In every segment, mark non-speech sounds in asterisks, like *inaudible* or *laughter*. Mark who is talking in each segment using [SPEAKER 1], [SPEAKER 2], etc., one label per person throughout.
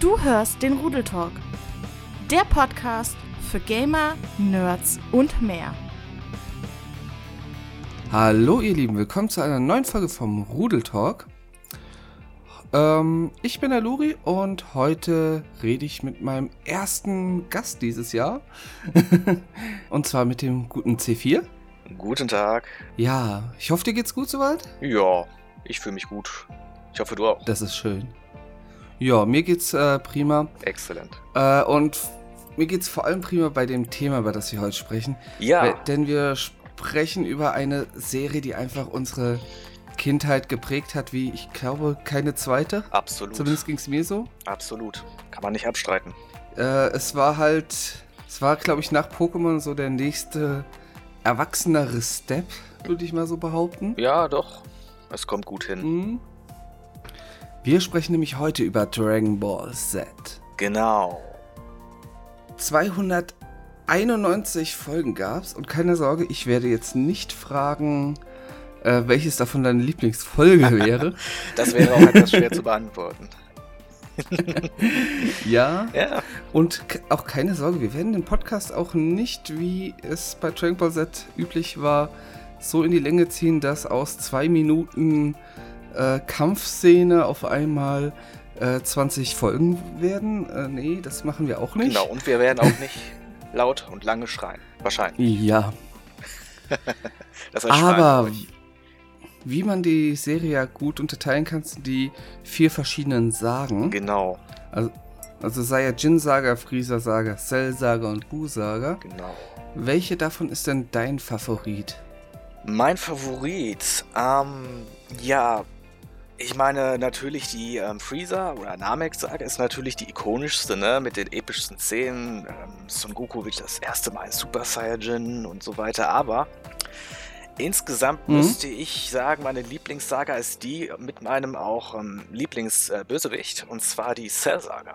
[SPEAKER 1] Du hörst den Rudeltalk, der Podcast für Gamer, Nerds und mehr.
[SPEAKER 2] Hallo ihr Lieben, willkommen zu einer neuen Folge vom Rudeltalk. Ähm, ich bin der Luri und heute rede ich mit meinem ersten Gast dieses Jahr. *laughs* und zwar mit dem guten C4.
[SPEAKER 3] Guten Tag.
[SPEAKER 2] Ja, ich hoffe, dir geht's gut soweit?
[SPEAKER 3] Ja, ich fühle mich gut. Ich hoffe, du auch.
[SPEAKER 2] Das ist schön. Ja, mir geht's äh, prima.
[SPEAKER 3] Exzellent.
[SPEAKER 2] Äh, und mir geht's vor allem prima bei dem Thema, über das wir heute sprechen.
[SPEAKER 3] Ja.
[SPEAKER 2] Weil, denn wir sprechen über eine Serie, die einfach unsere Kindheit geprägt hat, wie ich glaube, keine zweite.
[SPEAKER 3] Absolut.
[SPEAKER 2] Zumindest ging's mir so.
[SPEAKER 3] Absolut. Kann man nicht abstreiten.
[SPEAKER 2] Äh, es war halt, es war, glaube ich, nach Pokémon so der nächste erwachsenere Step, würde ich mal so behaupten.
[SPEAKER 3] Ja, doch. Es kommt gut hin.
[SPEAKER 2] Mhm. Wir sprechen nämlich heute über Dragon Ball Z.
[SPEAKER 3] Genau.
[SPEAKER 2] 291 Folgen gab's und keine Sorge, ich werde jetzt nicht fragen, äh, welches davon deine Lieblingsfolge *laughs* wäre.
[SPEAKER 3] Das wäre auch etwas schwer zu beantworten. *laughs*
[SPEAKER 2] ja.
[SPEAKER 3] Ja.
[SPEAKER 2] Und auch keine Sorge, wir werden den Podcast auch nicht, wie es bei Dragon Ball Z üblich war, so in die Länge ziehen, dass aus zwei Minuten äh, Kampfszene auf einmal äh, 20 Folgen werden. Äh, nee, das machen wir auch nicht.
[SPEAKER 3] Genau. Und wir werden auch nicht *laughs* laut und lange schreien. Wahrscheinlich.
[SPEAKER 2] Ja, *laughs* aber wie man die Serie ja gut unterteilen kann, sind die vier verschiedenen Sagen.
[SPEAKER 3] Genau.
[SPEAKER 2] Also, also Saiyajin-Saga, Freezer-Saga, Cell-Saga und Bu-Saga.
[SPEAKER 3] Genau.
[SPEAKER 2] Welche davon ist denn dein Favorit?
[SPEAKER 3] Mein Favorit, ähm, ja, ich meine natürlich die ähm, Freezer oder Namek-Saga ist natürlich die ikonischste, ne, mit den epischsten Szenen. Ähm, Son Goku wird das erste Mal Super Saiyajin und so weiter, aber insgesamt
[SPEAKER 2] Mhm.
[SPEAKER 3] müsste ich sagen, meine Lieblingssaga ist die mit meinem auch ähm, Lieblingsbösewicht und zwar die Cell-Saga.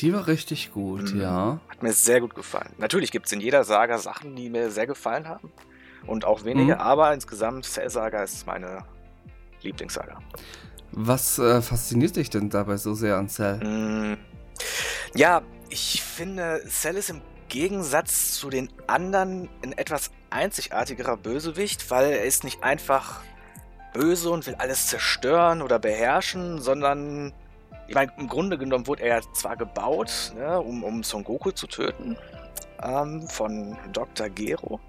[SPEAKER 2] Die war richtig gut,
[SPEAKER 3] Mhm.
[SPEAKER 2] ja.
[SPEAKER 3] Hat mir sehr gut gefallen. Natürlich gibt es in jeder Saga Sachen, die mir sehr gefallen haben. Und auch wenige,
[SPEAKER 2] Mhm.
[SPEAKER 3] aber insgesamt Cell Saga ist meine Lieblingssaga.
[SPEAKER 2] Was äh, fasziniert dich denn dabei so sehr an Cell?
[SPEAKER 3] Mm, Ja, ich finde, Cell ist im Gegensatz zu den anderen ein etwas einzigartigerer Bösewicht, weil er ist nicht einfach böse und will alles zerstören oder beherrschen, sondern ich meine, im Grunde genommen wurde er ja zwar gebaut, ne, um, um Son Goku zu töten, ähm, von Dr. Gero.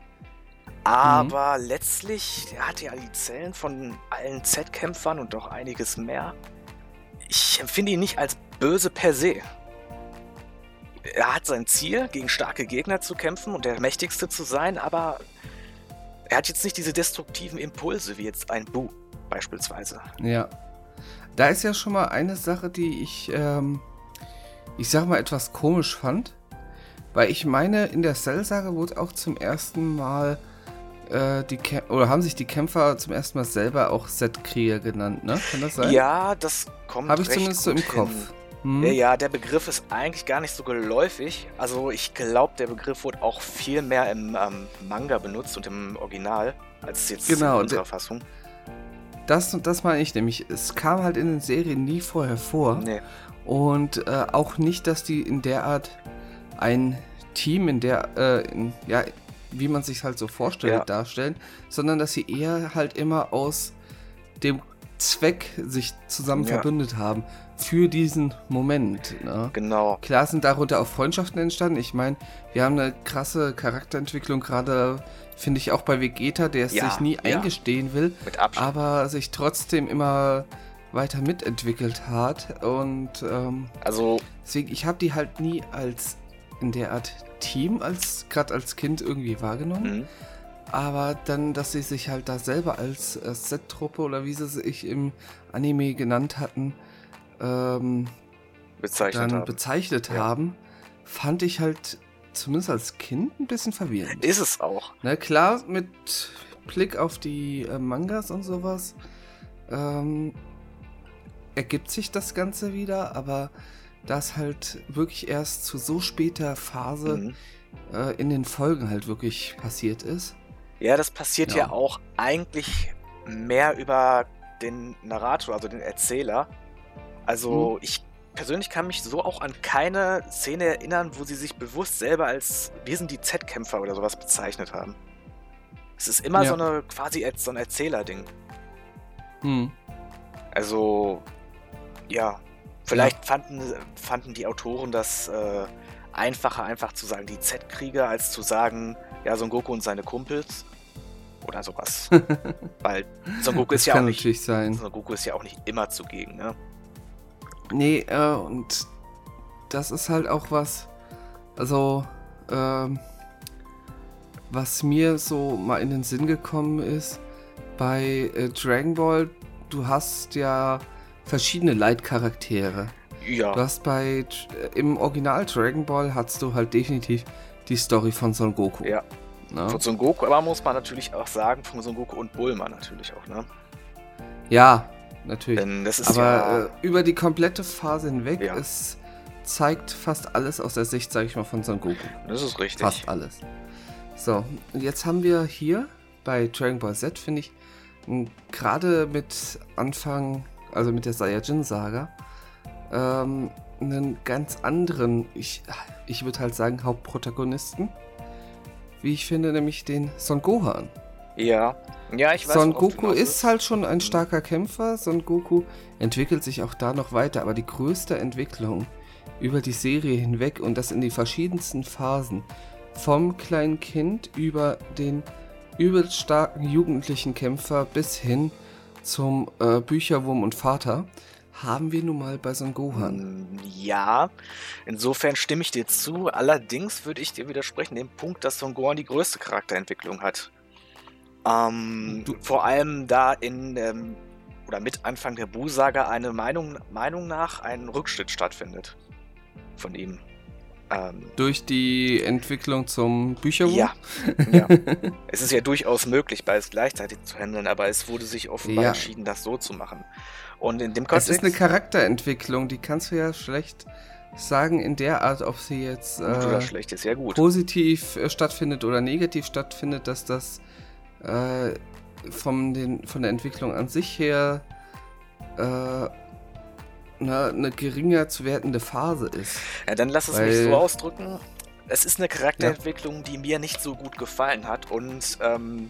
[SPEAKER 3] Aber letztlich er hatte ja die Zellen von allen Z-Kämpfern und doch einiges mehr. Ich empfinde ihn nicht als böse per se. Er hat sein Ziel, gegen starke Gegner zu kämpfen und der mächtigste zu sein, aber er hat jetzt nicht diese destruktiven Impulse wie jetzt ein Bu beispielsweise.
[SPEAKER 2] Ja. Da ist ja schon mal eine Sache, die ich, ähm, ich sag mal, etwas komisch fand. Weil ich meine, in der Cell-Saga wurde auch zum ersten Mal äh, die Kä oder haben sich die Kämpfer zum ersten Mal selber auch Z-Krieger genannt, ne? Kann das sein?
[SPEAKER 3] Ja, das kommt
[SPEAKER 2] Habe ich zumindest so im
[SPEAKER 3] gut
[SPEAKER 2] Kopf.
[SPEAKER 3] hin.
[SPEAKER 2] Hm?
[SPEAKER 3] Ja, der Begriff ist eigentlich gar nicht so geläufig. Also ich glaube, der Begriff wurde auch viel mehr im ähm, Manga benutzt und im Original, als jetzt
[SPEAKER 2] Genau,
[SPEAKER 3] in unserer Fassung.
[SPEAKER 2] Das, das meine ich nämlich. Es kam halt in den Serien nie vorher vor.
[SPEAKER 3] Nee.
[SPEAKER 2] Und äh, auch nicht, dass die in der Art ein Team in der, äh, in, ja, wie man sich halt so vorstellt,
[SPEAKER 3] Ja.
[SPEAKER 2] darstellen, sondern dass sie eher halt immer aus dem Zweck sich zusammen
[SPEAKER 3] Ja.
[SPEAKER 2] verbündet haben für diesen Moment. Ne?
[SPEAKER 3] Genau.
[SPEAKER 2] Klar sind darunter auch Freundschaften entstanden. Ich meine, wir haben eine krasse Charakterentwicklung, gerade finde ich auch bei Vegeta, der es
[SPEAKER 3] Ja,
[SPEAKER 2] sich nie
[SPEAKER 3] ja.
[SPEAKER 2] eingestehen will, aber sich trotzdem immer weiter mitentwickelt hat. Und ähm,
[SPEAKER 3] Also,
[SPEAKER 2] deswegen, ich habe die halt nie als in der Art Team, als gerade als Kind irgendwie wahrgenommen.
[SPEAKER 3] mh,
[SPEAKER 2] Aber dann, dass sie sich halt da selber als äh, Set-Truppe oder wie sie sich im Anime genannt hatten, ähm,
[SPEAKER 3] bezeichnet
[SPEAKER 2] dann
[SPEAKER 3] haben.
[SPEAKER 2] bezeichnet
[SPEAKER 3] Ja.
[SPEAKER 2] haben, fand ich halt zumindest als Kind ein bisschen verwirrend.
[SPEAKER 3] Ist es auch.
[SPEAKER 2] Na klar, mit Blick auf die äh, Mangas und sowas ähm, ergibt sich das Ganze wieder, aber das halt wirklich erst zu so später Phase
[SPEAKER 3] Mhm.
[SPEAKER 2] äh, in den Folgen halt wirklich passiert ist.
[SPEAKER 3] Ja, das passiert ja.
[SPEAKER 2] Ja.
[SPEAKER 3] auch eigentlich mehr über den Narrator, also den Erzähler. Also
[SPEAKER 2] Mhm.
[SPEAKER 3] ich persönlich kann mich so auch an keine Szene erinnern, wo sie sich bewusst selber als wir sind die Z-Kämpfer oder sowas bezeichnet haben. Es ist immer
[SPEAKER 2] Ja.
[SPEAKER 3] so eine quasi als so ein Erzählerding.
[SPEAKER 2] Hm.
[SPEAKER 3] Also, ja, vielleicht fanden, fanden die Autoren das äh, einfacher, einfach zu sagen, die Z-Krieger, als zu sagen, ja, Son Goku und seine Kumpels. Oder sowas. *laughs* Weil Son Goku
[SPEAKER 2] Das
[SPEAKER 3] ist ja auch nicht.
[SPEAKER 2] sein.
[SPEAKER 3] Son Goku ist ja auch nicht immer zugegen, ne?
[SPEAKER 2] Nee, äh, und das ist halt auch was, also, ähm, was mir so mal in den Sinn gekommen ist, bei äh, Dragon Ball, du hast ja verschiedene Leitcharaktere.
[SPEAKER 3] Ja.
[SPEAKER 2] Du hast bei, äh, im Original Dragon Ball hast du halt definitiv die Story von Son Goku.
[SPEAKER 3] Ja.
[SPEAKER 2] Ne?
[SPEAKER 3] Von Son Goku, aber muss man natürlich auch sagen, von Son Goku und Bulma natürlich auch, ne?
[SPEAKER 2] Ja, natürlich.
[SPEAKER 3] Denn das ist
[SPEAKER 2] Aber
[SPEAKER 3] ja.
[SPEAKER 2] äh, über die komplette Phase hinweg,
[SPEAKER 3] Ja.
[SPEAKER 2] es zeigt fast alles aus der Sicht, sag ich mal, von Son Goku.
[SPEAKER 3] das ist richtig.
[SPEAKER 2] Fast alles. So, und jetzt haben wir hier bei Dragon Ball Z, finde ich, gerade mit Anfang, also mit der Saiyajin-Saga, ähm, einen ganz anderen, ich, ich würde halt sagen, Hauptprotagonisten. Wie ich finde, nämlich den Son Gohan.
[SPEAKER 3] Ja. Ja, ich weiß
[SPEAKER 2] Son Goku ist halt schon ein starker Kämpfer. Son Goku entwickelt sich auch da noch weiter, aber die größte Entwicklung über die Serie hinweg und das in die verschiedensten Phasen, vom kleinen Kind über den übelst starken jugendlichen Kämpfer bis hin zum äh, Bücherwurm und Vater, haben wir nun mal bei Son Gohan.
[SPEAKER 3] Mm, Ja, insofern stimme ich dir zu. Allerdings würde ich dir widersprechen, dem Punkt, dass Son Gohan die größte Charakterentwicklung hat. Ähm,
[SPEAKER 2] Du-
[SPEAKER 3] vor allem da in ähm, oder mit Anfang der Bu-Saga eine Meinung, Meinung nach ein Rückschritt stattfindet von ihm. Ähm,
[SPEAKER 2] Durch die Entwicklung zum Bücherwurm?
[SPEAKER 3] ja, ja. *laughs* es ist ja durchaus möglich, beides gleichzeitig zu handeln, aber es wurde sich offenbar
[SPEAKER 2] Ja.
[SPEAKER 3] entschieden, das so zu machen. Und in dem
[SPEAKER 2] Es
[SPEAKER 3] Kontext...
[SPEAKER 2] ist eine Charakterentwicklung, die kannst du ja schlecht sagen in der Art, ob sie jetzt äh,
[SPEAKER 3] schlecht ist ja gut.
[SPEAKER 2] positiv äh, stattfindet oder negativ stattfindet, dass das äh, vom den, von der Entwicklung an sich her na, eine geringer zu wertende Phase ist.
[SPEAKER 3] Ja, dann lass es mich
[SPEAKER 2] Weil-
[SPEAKER 3] so ausdrücken. Es ist eine Charakterentwicklung, die mir nicht so gut gefallen hat und ähm,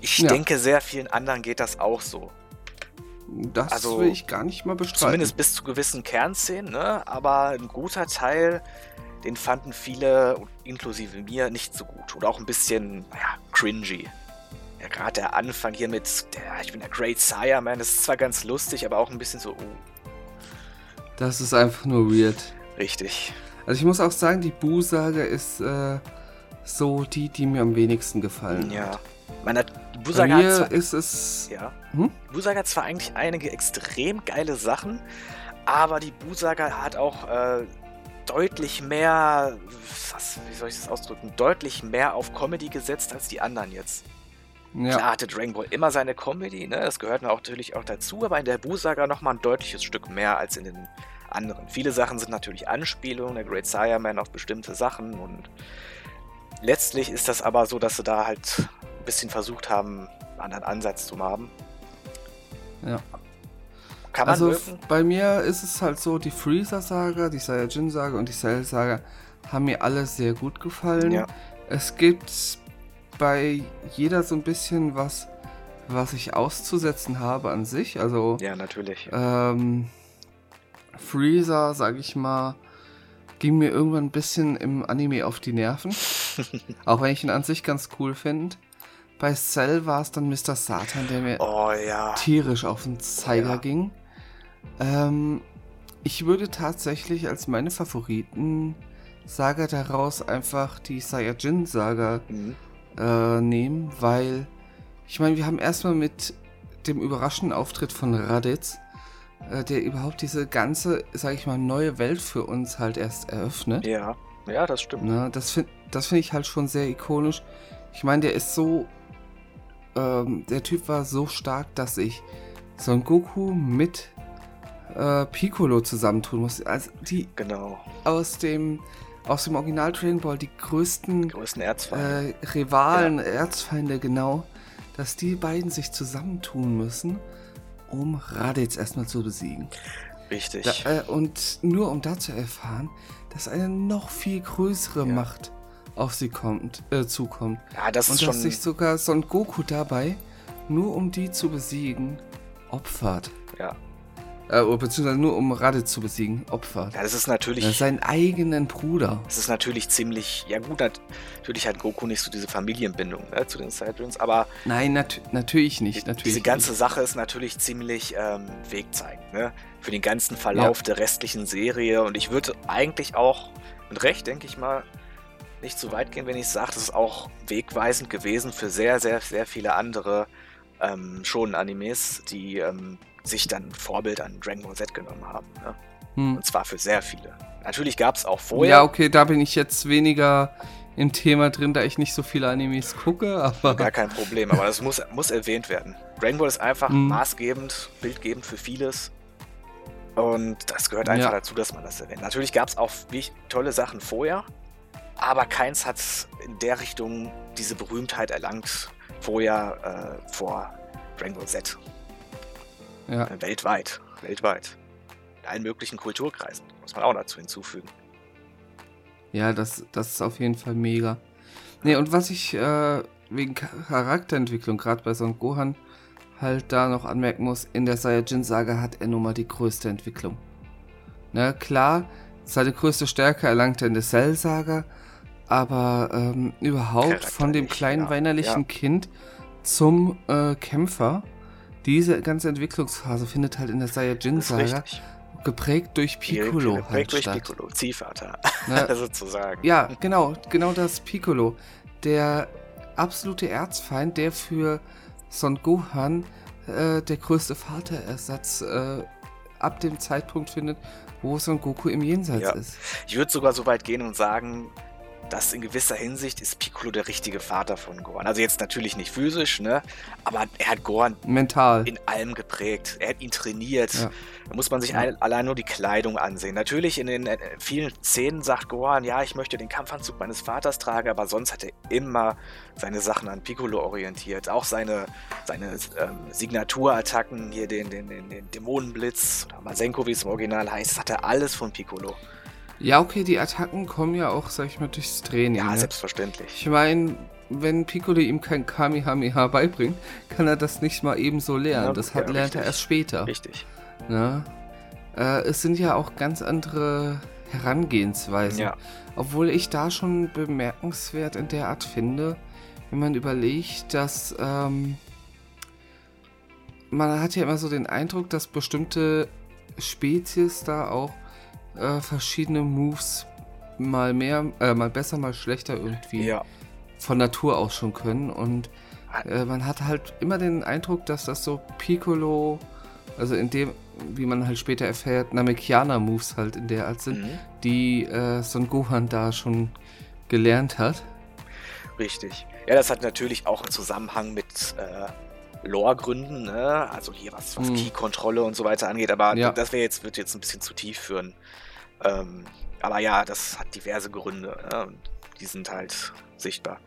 [SPEAKER 3] ich
[SPEAKER 2] Ja.
[SPEAKER 3] denke, sehr vielen anderen geht das auch so.
[SPEAKER 2] Das
[SPEAKER 3] Also,
[SPEAKER 2] will ich gar nicht mal bestreiten.
[SPEAKER 3] Zumindest bis zu gewissen Kernszenen, ne? aber ein guter Teil, den fanden viele, inklusive mir, nicht so gut. Oder auch ein bisschen, naja, cringy. Ja, gerade der Anfang hier mit, der, ich bin der Great Sire, man, das ist zwar ganz lustig, aber auch ein bisschen so, oh,
[SPEAKER 2] das ist einfach nur weird.
[SPEAKER 3] richtig.
[SPEAKER 2] Also ich muss auch sagen, die Bu-Saga ist äh, so die, die mir am wenigsten gefallen
[SPEAKER 3] Ja.
[SPEAKER 2] hat.
[SPEAKER 3] Man hat,
[SPEAKER 2] Bei
[SPEAKER 3] Busaga hat
[SPEAKER 2] mir
[SPEAKER 3] zwar
[SPEAKER 2] ist es...
[SPEAKER 3] Ja.
[SPEAKER 2] Hm?
[SPEAKER 3] Busaga hat zwar eigentlich einige extrem geile Sachen, aber die Busaga hat auch äh, deutlich mehr, was, wie soll ich das ausdrücken, deutlich mehr auf Comedy gesetzt als die anderen jetzt.
[SPEAKER 2] Ja.
[SPEAKER 3] Klar hatte Dragon Ball immer seine Comedy, ne? das gehört natürlich auch dazu, aber in der Busaga nochmal ein deutliches Stück mehr als in den anderen. Viele Sachen sind natürlich Anspielungen, der Great Sire Man auf bestimmte Sachen und letztlich ist das aber so, dass sie da halt ein bisschen versucht haben, einen anderen Ansatz zu haben.
[SPEAKER 2] Ja.
[SPEAKER 3] Kann man
[SPEAKER 2] Also
[SPEAKER 3] mögen?
[SPEAKER 2] bei mir ist es halt so, die Freezer-Saga, die Saiyajin-Saga und die Cell-Saga haben mir alle sehr gut gefallen.
[SPEAKER 3] Ja.
[SPEAKER 2] Es gibt bei jeder so ein bisschen was, was ich auszusetzen habe an sich. Also
[SPEAKER 3] Ja, natürlich.
[SPEAKER 2] ähm, Freezer, sag ich mal, ging mir irgendwann ein bisschen im Anime auf die Nerven. *laughs* auch wenn ich ihn an sich ganz cool finde. Bei Cell war es dann Mr. Satan, der mir
[SPEAKER 3] Oh ja.
[SPEAKER 2] tierisch auf den Zeiger
[SPEAKER 3] Ja.
[SPEAKER 2] ging. Ähm, ich würde tatsächlich als meine Favoriten Saga daraus einfach die Saiyajin-Saga
[SPEAKER 3] Mhm.
[SPEAKER 2] äh, nehmen, weil ich meine, wir haben erstmal mit dem überraschenden Auftritt von Raditz, äh, der überhaupt diese ganze, sag ich mal, neue Welt für uns halt erst eröffnet.
[SPEAKER 3] Ja. Ja, das stimmt.
[SPEAKER 2] Ne, das finde das find ich halt schon sehr ikonisch. Ich meine, der ist so. Ähm, der Typ war so stark, dass ich Son Goku mit äh, Piccolo zusammentun muss. Also die
[SPEAKER 3] Genau.
[SPEAKER 2] aus dem aus dem Original Dragon Ball die größten
[SPEAKER 3] Die größten Erzfeinde.
[SPEAKER 2] äh, Rivalen, Erzfeinde, genau, dass die beiden sich zusammentun müssen, um Raditz erstmal zu besiegen.
[SPEAKER 3] Richtig.
[SPEAKER 2] Da, äh, und nur um da zu erfahren, dass eine noch viel größere
[SPEAKER 3] Ja.
[SPEAKER 2] Macht auf sie kommt, äh, zukommt.
[SPEAKER 3] ja, das
[SPEAKER 2] Und
[SPEAKER 3] ist
[SPEAKER 2] dass
[SPEAKER 3] schon.
[SPEAKER 2] sich sogar Son Goku dabei, nur um die zu besiegen, opfert.
[SPEAKER 3] Ja.
[SPEAKER 2] Äh, oder beziehungsweise nur um Raditz zu besiegen, opfert.
[SPEAKER 3] ja, das ist natürlich.
[SPEAKER 2] Ja, seinen eigenen Bruder.
[SPEAKER 3] Es ist natürlich ziemlich, ja gut, nat natürlich hat Goku nicht so diese Familienbindung ne, zu den Saiyajins, aber
[SPEAKER 2] Nein, nat natürlich nicht. Natürlich
[SPEAKER 3] diese ganze
[SPEAKER 2] nicht.
[SPEAKER 3] Sache ist natürlich ziemlich ähm, wegzeigend, ne? Für den ganzen Verlauf der restlichen Serie und ich würde eigentlich auch, mit Recht denke ich mal, nicht zu weit gehen, wenn ich sage, das ist auch wegweisend gewesen für sehr, sehr, sehr viele andere ähm, schon Animes, die ähm, sich dann Vorbild an Dragon Ball Z genommen haben. Ne?
[SPEAKER 2] Hm.
[SPEAKER 3] Und zwar für sehr viele. Natürlich gab es auch vorher.
[SPEAKER 2] Ja, okay, da bin ich jetzt weniger im Thema drin, da ich nicht so viele Animes gucke, aber.
[SPEAKER 3] Gar kein Problem, aber das muss, muss erwähnt werden. Dragon Ball ist einfach
[SPEAKER 2] Mhm.
[SPEAKER 3] maßgebend, bildgebend für vieles. Und das gehört einfach
[SPEAKER 2] Ja.
[SPEAKER 3] dazu, dass man das erwähnt. Natürlich gab es auch tolle Sachen vorher, aber keins hat in der Richtung diese Berühmtheit erlangt vorher äh, vor Dragon Ball Z.
[SPEAKER 2] Ja.
[SPEAKER 3] Weltweit. Weltweit. In allen möglichen Kulturkreisen. Muss man auch dazu hinzufügen.
[SPEAKER 2] Ja, das, das ist auf jeden Fall mega. Nee, und was ich äh, wegen Charakterentwicklung, gerade bei Son Gohan, halt da noch anmerken muss, in der Saiyajin-Saga hat er nun mal die größte Entwicklung. Ne, klar, seine größte Stärke erlangt er in der Cell-Saga, aber ähm, überhaupt von dem kleinen
[SPEAKER 3] ja,
[SPEAKER 2] weinerlichen
[SPEAKER 3] ja.
[SPEAKER 2] Kind zum äh, Kämpfer, diese ganze Entwicklungsphase findet halt in der Saiyajin-Saga geprägt durch Piccolo
[SPEAKER 3] Geprägt
[SPEAKER 2] halt
[SPEAKER 3] durch
[SPEAKER 2] statt.
[SPEAKER 3] Piccolo, Ziehvater,
[SPEAKER 2] Ne? *laughs*
[SPEAKER 3] sozusagen.
[SPEAKER 2] Ja, genau, genau das Piccolo. Der absolute Erzfeind, der für Son Gohan äh, der größte Vaterersatz äh, ab dem Zeitpunkt findet, wo Son Goku im Jenseits
[SPEAKER 3] Ja.
[SPEAKER 2] ist.
[SPEAKER 3] Ich würde sogar so weit gehen und sagen, dass in gewisser Hinsicht ist Piccolo der richtige Vater von Gohan. Also jetzt natürlich nicht physisch, ne? Aber er hat Gohan
[SPEAKER 2] Mental.
[SPEAKER 3] in allem geprägt. Er hat ihn trainiert.
[SPEAKER 2] Ja.
[SPEAKER 3] Da muss man sich
[SPEAKER 2] Ja.
[SPEAKER 3] ein, allein nur die Kleidung ansehen. Natürlich in den äh, vielen Szenen sagt Gohan, ja, ich möchte den Kampfanzug meines Vaters tragen, aber sonst hat er immer seine Sachen an Piccolo orientiert. Auch seine, seine ähm, Signaturattacken, hier den, den, den, den Dämonenblitz oder Masenko, wie es im Original heißt, das hat er alles von Piccolo.
[SPEAKER 2] Ja, okay, die Attacken kommen ja auch, sag ich mal, durchs Training.
[SPEAKER 3] Ja,
[SPEAKER 2] ne?
[SPEAKER 3] selbstverständlich.
[SPEAKER 2] Ich meine, wenn Piccolo ihm kein Kamehameha beibringt, kann er das nicht mal ebenso lernen.
[SPEAKER 3] Ja,
[SPEAKER 2] das hat,
[SPEAKER 3] ja,
[SPEAKER 2] lernt er erst später.
[SPEAKER 3] Richtig.
[SPEAKER 2] Ne? Äh, es sind ja auch ganz andere Herangehensweisen.
[SPEAKER 3] Ja.
[SPEAKER 2] Obwohl ich da schon bemerkenswert in der Art finde, wenn man überlegt, dass ähm, man hat ja immer so den Eindruck, dass bestimmte Spezies da auch äh, verschiedene Moves mal mehr, äh, mal besser, mal schlechter irgendwie
[SPEAKER 3] Ja.
[SPEAKER 2] von Natur aus schon können. Und äh, man hat halt immer den Eindruck, dass das so Piccolo, also in dem, wie man halt später erfährt, Namekiana-Moves halt in der Art sind,
[SPEAKER 3] Mhm.
[SPEAKER 2] die äh, Son Gohan da schon gelernt hat.
[SPEAKER 3] Richtig. Ja, das hat natürlich auch einen Zusammenhang mit äh, Lore-Gründen, ne? Also hier was, was
[SPEAKER 2] Mhm.
[SPEAKER 3] Key-Kontrolle und so weiter angeht, aber
[SPEAKER 2] Ja.
[SPEAKER 3] das wäre jetzt, wird jetzt ein bisschen zu tief führen. Ähm, aber ja, das hat diverse Gründe, ne? Die sind halt sichtbar.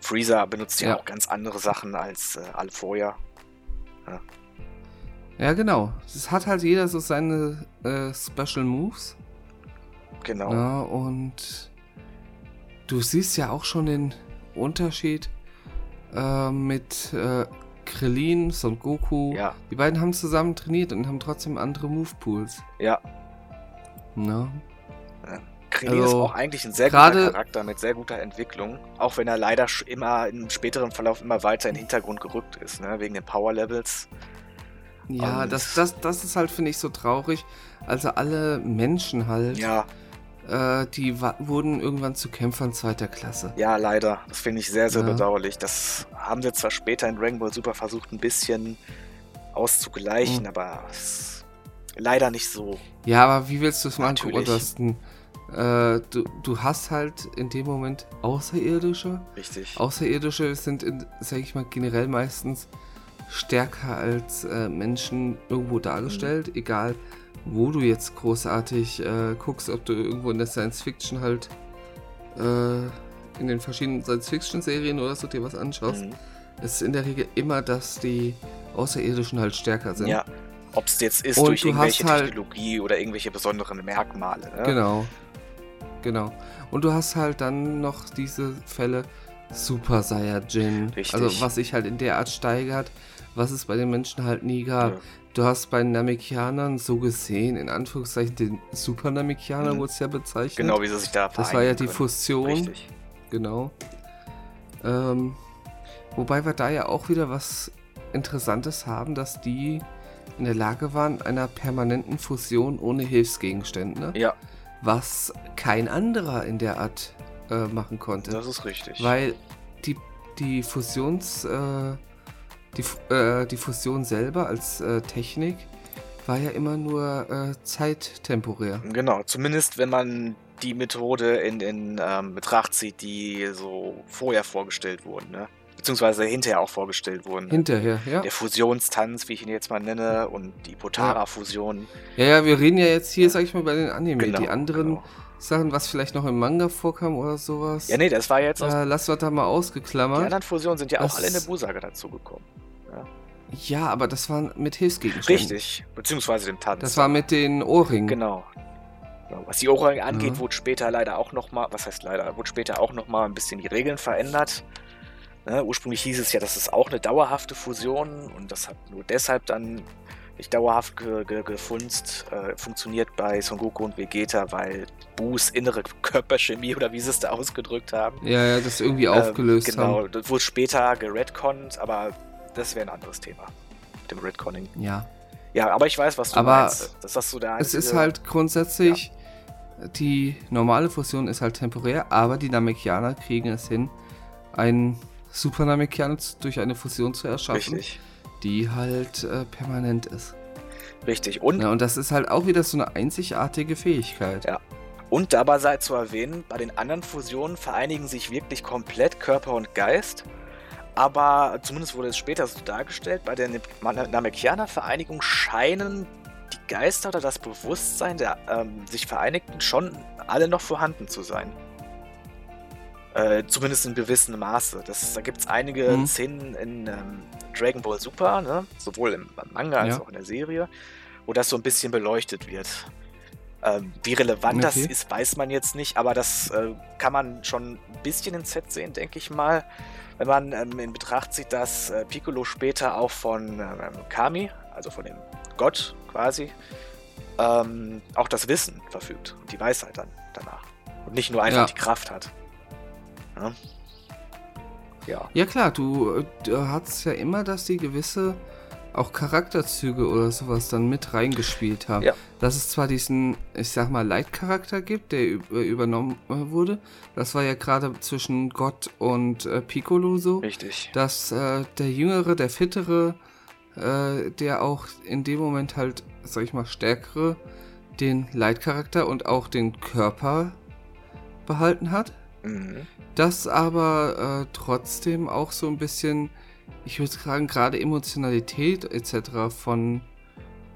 [SPEAKER 3] Freezer benutzt ja,
[SPEAKER 2] Ja.
[SPEAKER 3] auch ganz andere Sachen als äh, alle vorher.
[SPEAKER 2] Ja, genau. Es hat halt jeder so seine äh, Special Moves.
[SPEAKER 3] Genau.
[SPEAKER 2] Ja, und du siehst ja auch schon den Unterschied äh, mit äh, Krillin, Son Goku.
[SPEAKER 3] Ja,
[SPEAKER 2] Die beiden haben zusammen trainiert und haben trotzdem andere Move-Pools.
[SPEAKER 3] ja.
[SPEAKER 2] Ne?
[SPEAKER 3] Krillin
[SPEAKER 2] Also,
[SPEAKER 3] ist auch eigentlich ein sehr guter Charakter mit sehr guter Entwicklung, auch wenn er leider immer im späteren Verlauf immer weiter in den Hintergrund gerückt ist, ne? wegen den Power Levels.
[SPEAKER 2] Ja,
[SPEAKER 3] Und-
[SPEAKER 2] das, das, das ist halt, finde ich, so traurig. Also alle Menschen halt,
[SPEAKER 3] Ja,
[SPEAKER 2] äh, die wurden irgendwann zu Kämpfern zweiter Klasse.
[SPEAKER 3] ja, leider. Das finde ich sehr, sehr
[SPEAKER 2] Ja.
[SPEAKER 3] bedauerlich. Das haben sie zwar später in Dragon Ball Super versucht, ein bisschen auszugleichen,
[SPEAKER 2] Mhm.
[SPEAKER 3] aber leider nicht so.
[SPEAKER 2] Ja, aber wie willst du es machen? Ein, äh, du, du hast halt in dem Moment Außerirdische.
[SPEAKER 3] Richtig.
[SPEAKER 2] Außerirdische sind, in, sag ich mal, generell meistens stärker als äh, Menschen irgendwo dargestellt,
[SPEAKER 3] Mhm.
[SPEAKER 2] egal wo du jetzt großartig äh, guckst, ob du irgendwo in der Science Fiction halt äh, in den verschiedenen Science Fiction Serien oder so dir was anschaust.
[SPEAKER 3] Mhm.
[SPEAKER 2] Ist in der Regel immer, dass die Außerirdischen halt stärker sind.
[SPEAKER 3] Ja, Ob es jetzt ist
[SPEAKER 2] Und
[SPEAKER 3] durch
[SPEAKER 2] du
[SPEAKER 3] irgendwelche
[SPEAKER 2] halt-
[SPEAKER 3] Technologie oder irgendwelche besonderen Merkmale. Ne?
[SPEAKER 2] Genau. Genau. Und du hast halt dann noch diese Fälle Super Saiyajin.
[SPEAKER 3] Richtig.
[SPEAKER 2] Also was sich halt in der Art steigert, was es bei den Menschen halt nie gab.
[SPEAKER 3] Ja.
[SPEAKER 2] Du hast bei den Namekianern so gesehen, in Anführungszeichen, den Super Namekianer
[SPEAKER 3] Mhm.
[SPEAKER 2] wurde es ja bezeichnet.
[SPEAKER 3] Genau, wie sie sich da
[SPEAKER 2] Das war ja die
[SPEAKER 3] können.
[SPEAKER 2] Fusion.
[SPEAKER 3] Richtig.
[SPEAKER 2] Genau. Ähm, wobei wir da ja auch wieder was Interessantes haben, dass die in der Lage waren, einer permanenten Fusion ohne Hilfsgegenstände,
[SPEAKER 3] Ja,
[SPEAKER 2] was kein anderer in der Art äh, machen konnte.
[SPEAKER 3] das ist richtig.
[SPEAKER 2] Weil die, die Fusions, äh, die, äh, die Fusion selber als äh, Technik war ja immer nur äh, zeittemporär.
[SPEAKER 3] Genau, zumindest wenn man die Methode in, in ähm, Betracht zieht, die so vorher vorgestellt wurden, ne? Beziehungsweise hinterher auch vorgestellt wurden.
[SPEAKER 2] Hinterher, ja.
[SPEAKER 3] Der Fusionstanz, wie ich ihn jetzt mal nenne, und die Potara-Fusion.
[SPEAKER 2] Ja, ja, wir reden ja jetzt hier, sag ich mal, bei den Anime.
[SPEAKER 3] Genau,
[SPEAKER 2] die anderen
[SPEAKER 3] genau.
[SPEAKER 2] Sachen, was vielleicht noch im Manga vorkam oder sowas.
[SPEAKER 3] Ja, nee, das war jetzt
[SPEAKER 2] äh, lass wir da mal
[SPEAKER 3] Die
[SPEAKER 2] ausgeklammert.
[SPEAKER 3] anderen Fusionen sind ja auch alle in der Busaga dazugekommen.
[SPEAKER 2] Ja, aber das waren mit Hilfsgegenständen.
[SPEAKER 3] Richtig, beziehungsweise dem Tanz.
[SPEAKER 2] Das war mit den Ohrringen.
[SPEAKER 3] Genau. Genau. Was die Ohrringe angeht,
[SPEAKER 2] Ja.
[SPEAKER 3] wurde später leider auch nochmal, was heißt leider, wurde später auch nochmal ein bisschen die Regeln verändert. Ne, ursprünglich hieß es ja, das ist auch eine dauerhafte Fusion und das hat nur deshalb dann nicht dauerhaft ge ge gefunzt, äh, funktioniert bei Son Goku und Vegeta, weil Boos innere Körperchemie oder wie sie es da ausgedrückt haben.
[SPEAKER 2] Ja, ja, das irgendwie aufgelöst
[SPEAKER 3] ähm, Genau,
[SPEAKER 2] haben.
[SPEAKER 3] das wurde später geredconnt, aber das wäre ein anderes Thema. Mit dem Redconning.
[SPEAKER 2] Ja.
[SPEAKER 3] Ja, aber ich weiß, was du
[SPEAKER 2] Aber
[SPEAKER 3] meinst. Das hast du da
[SPEAKER 2] Es ist halt grundsätzlich, die normale Fusion ist halt temporär, aber die Namekianer kriegen es hin, einen Super Namekianer durch eine Fusion zu erschaffen,
[SPEAKER 3] Richtig,
[SPEAKER 2] die halt äh, permanent ist.
[SPEAKER 3] richtig. Und,
[SPEAKER 2] Ja, und das ist halt auch wieder so eine einzigartige Fähigkeit.
[SPEAKER 3] Ja. und dabei sei zu erwähnen, bei den anderen Fusionen vereinigen sich wirklich komplett Körper und Geist. Aber zumindest wurde es später so dargestellt, bei der Namekianer-Vereinigung scheinen die Geister oder das Bewusstsein der ähm, sich Vereinigten schon alle noch vorhanden zu sein. Äh, zumindest in gewissem Maße. Das, da gibt es einige
[SPEAKER 2] Mhm.
[SPEAKER 3] Szenen in ähm, Dragon Ball Super, ne? sowohl im Manga als
[SPEAKER 2] Ja.
[SPEAKER 3] auch in der Serie, wo das so ein bisschen beleuchtet wird. Ähm, wie relevant das
[SPEAKER 2] Okay.
[SPEAKER 3] ist, weiß man jetzt nicht, aber das äh, kann man schon ein bisschen ins Set sehen, denke ich mal. Wenn man ähm, in Betracht zieht, dass äh, Piccolo später auch von ähm, Kami, also von dem Gott quasi, ähm, auch das Wissen verfügt und die Weisheit dann danach. Und nicht nur einfach
[SPEAKER 2] Ja.
[SPEAKER 3] die Kraft hat. Ja. ja.
[SPEAKER 2] Ja klar, du, du hast ja immer, dass die gewisse auch Charakterzüge oder sowas dann mit reingespielt haben.
[SPEAKER 3] Ja.
[SPEAKER 2] Dass es zwar diesen, ich sag mal, Leitcharakter gibt, der äh, übernommen äh, wurde. Das war ja gerade zwischen Gott und äh, Piccolo so.
[SPEAKER 3] Richtig.
[SPEAKER 2] Dass äh, der Jüngere, der Fittere, äh, der auch in dem Moment halt, sag ich mal, stärkere, den Leitcharakter und auch den Körper behalten hat
[SPEAKER 3] Mhm.
[SPEAKER 2] das aber äh, trotzdem auch so ein bisschen, ich würde sagen, gerade Emotionalität etc. von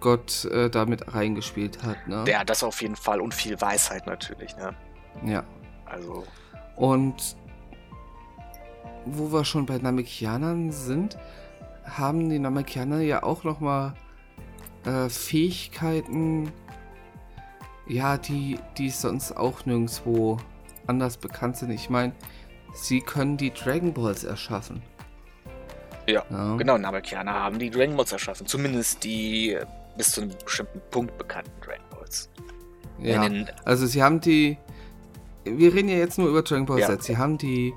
[SPEAKER 2] Gott äh, damit reingespielt hat. Ne?
[SPEAKER 3] Ja, das auf jeden Fall und viel Weisheit natürlich, ne?
[SPEAKER 2] Ja.
[SPEAKER 3] Also,
[SPEAKER 2] Und wo wir schon bei Namekianern sind, haben die Namekianer ja auch nochmal äh, Fähigkeiten, ja, die, die sonst auch nirgendwo anders bekannt sind. Ich meine, sie können die Dragon Balls erschaffen.
[SPEAKER 3] Ja,
[SPEAKER 2] ja.
[SPEAKER 3] genau, Namekianer haben die Dragon Balls erschaffen. Zumindest die äh, bis zu einem bestimmten Punkt bekannten Dragon Balls.
[SPEAKER 2] Ja. Also sie haben die. Wir reden ja jetzt nur über Dragon Ball
[SPEAKER 3] Ja.
[SPEAKER 2] Z. Sie haben die.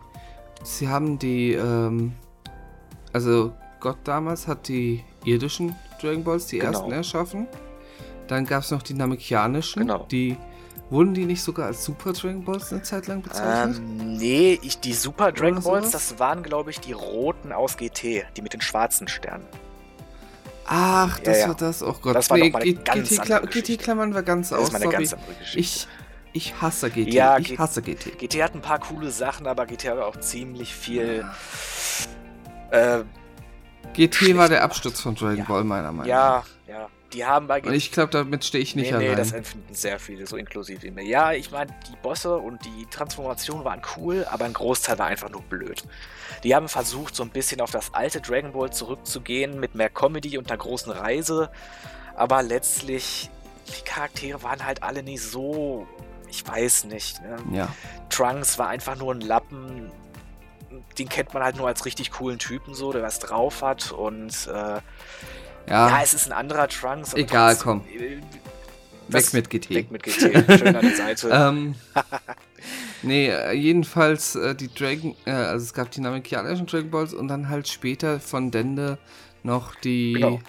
[SPEAKER 2] Sie haben die. Ähm, also Gott damals hat die irdischen Dragon Balls, die
[SPEAKER 3] Genau.
[SPEAKER 2] ersten erschaffen. Dann gab es noch die namekianischen.
[SPEAKER 3] Genau.
[SPEAKER 2] Die wurden die nicht sogar als Super Dragon Balls eine Zeit lang bezeichnet?
[SPEAKER 3] ähm, nee, ich, die Super Dragon Balls, das waren, glaube ich, die roten aus GT, die mit den schwarzen Sternen.
[SPEAKER 2] Ach, das
[SPEAKER 3] ja, ja.
[SPEAKER 2] war das. Oh Gott.
[SPEAKER 3] Das war
[SPEAKER 2] nee,
[SPEAKER 3] eine ganz
[SPEAKER 2] GT, Kla. GT klammern wir ganz
[SPEAKER 3] Das
[SPEAKER 2] aus.
[SPEAKER 3] ist meine
[SPEAKER 2] sorry.
[SPEAKER 3] ganz andere Geschichte.
[SPEAKER 2] Ich, ich hasse GT.
[SPEAKER 3] Ja,
[SPEAKER 2] ich
[SPEAKER 3] G-
[SPEAKER 2] hasse GT.
[SPEAKER 3] GT hat ein paar coole Sachen, aber GT hat auch ziemlich viel. Äh,
[SPEAKER 2] GT war der. Absturz von Dragon
[SPEAKER 3] Ja.
[SPEAKER 2] Ball, meiner Meinung nach.
[SPEAKER 3] ja, ja. Die haben bei
[SPEAKER 2] ich glaube, damit stehe ich nicht
[SPEAKER 3] nee,
[SPEAKER 2] allein.
[SPEAKER 3] nee, das empfinden sehr viele, so inklusive mir. Ja, ich meine, die Bosse und die Transformation waren cool, aber ein Großteil war einfach nur blöd. Die haben versucht, so ein bisschen auf das alte Dragon Ball zurückzugehen, mit mehr Comedy und einer großen Reise. Aber letztlich, die Charaktere waren halt alle nicht so. Ich weiß nicht. Ne?
[SPEAKER 2] Ja.
[SPEAKER 3] Trunks war einfach nur ein Lappen. Den kennt man halt nur als richtig coolen Typen so, der was drauf hat. Und äh, ja.
[SPEAKER 2] Ja,
[SPEAKER 3] es ist ein anderer Trunks.
[SPEAKER 2] Egal,
[SPEAKER 3] trotzdem,
[SPEAKER 2] komm.
[SPEAKER 3] äh,
[SPEAKER 2] weg mit GT.
[SPEAKER 3] Weg mit GT. Schön an der Seite. *laughs*
[SPEAKER 2] ähm, *laughs* nee, äh, jedenfalls äh, die Dragon, äh, also es gab die namekianischen Dragon Balls und dann halt später von Dende noch die
[SPEAKER 3] Genau.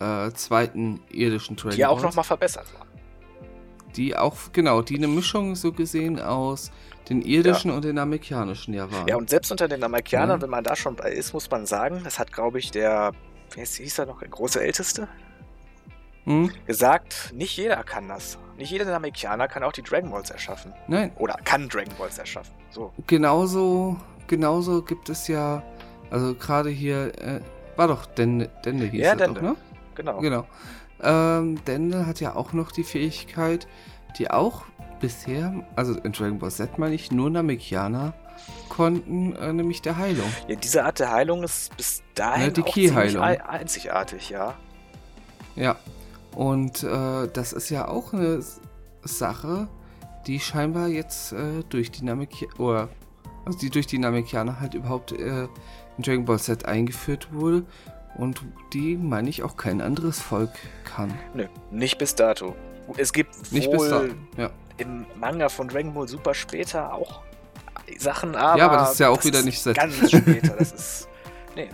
[SPEAKER 2] äh, zweiten irdischen Dragon
[SPEAKER 3] die ja auch
[SPEAKER 2] Balls.
[SPEAKER 3] nochmal verbessert waren.
[SPEAKER 2] Die auch, genau, die eine Mischung so gesehen aus den irdischen und den namekianischen ja waren.
[SPEAKER 3] Ja, und selbst unter den Amerikanern,
[SPEAKER 2] Ja.
[SPEAKER 3] wenn man da schon bei ist, muss man sagen, das hat, glaube ich, der, wie hieß- er noch, der große Älteste,
[SPEAKER 2] hm?
[SPEAKER 3] gesagt, nicht jeder kann das. Nicht jeder Amerikaner kann auch die Dragon Balls erschaffen.
[SPEAKER 2] Nein,
[SPEAKER 3] Oder kann Dragon Balls erschaffen. So.
[SPEAKER 2] genauso, genauso gibt es ja, also gerade hier, äh, war doch Dende, Dende hieß
[SPEAKER 3] Ja,
[SPEAKER 2] er
[SPEAKER 3] Dende.
[SPEAKER 2] doch, ne?
[SPEAKER 3] Genau.
[SPEAKER 2] Genau. Ähm, Dende hat ja auch noch die Fähigkeit, die auch bisher, also in Dragon Ball Z meine ich, nur Namekianer konnten, äh, nämlich der Heilung.
[SPEAKER 3] Ja, diese Art der Heilung ist bis dahin
[SPEAKER 2] Ja, die
[SPEAKER 3] auch ziemlich
[SPEAKER 2] Ki-Heilung.
[SPEAKER 3] ei- einzigartig, ja.
[SPEAKER 2] Ja. Und äh, das ist ja auch eine Sache, die scheinbar jetzt äh, durch die Namekianer, oder also die durch die Namekianer halt überhaupt äh, in Dragon Ball Z eingeführt wurde. Und die, meine ich, auch kein anderes Volk kann.
[SPEAKER 3] Nö, nicht bis dato. Es gibt
[SPEAKER 2] Nicht
[SPEAKER 3] wohl
[SPEAKER 2] bis da. Ja.
[SPEAKER 3] im Manga von Dragon Ball Super später auch Sachen, aber.
[SPEAKER 2] Ja, aber das ist ja auch wieder nicht Set.
[SPEAKER 3] Ganz später, das *laughs* ist. Nee.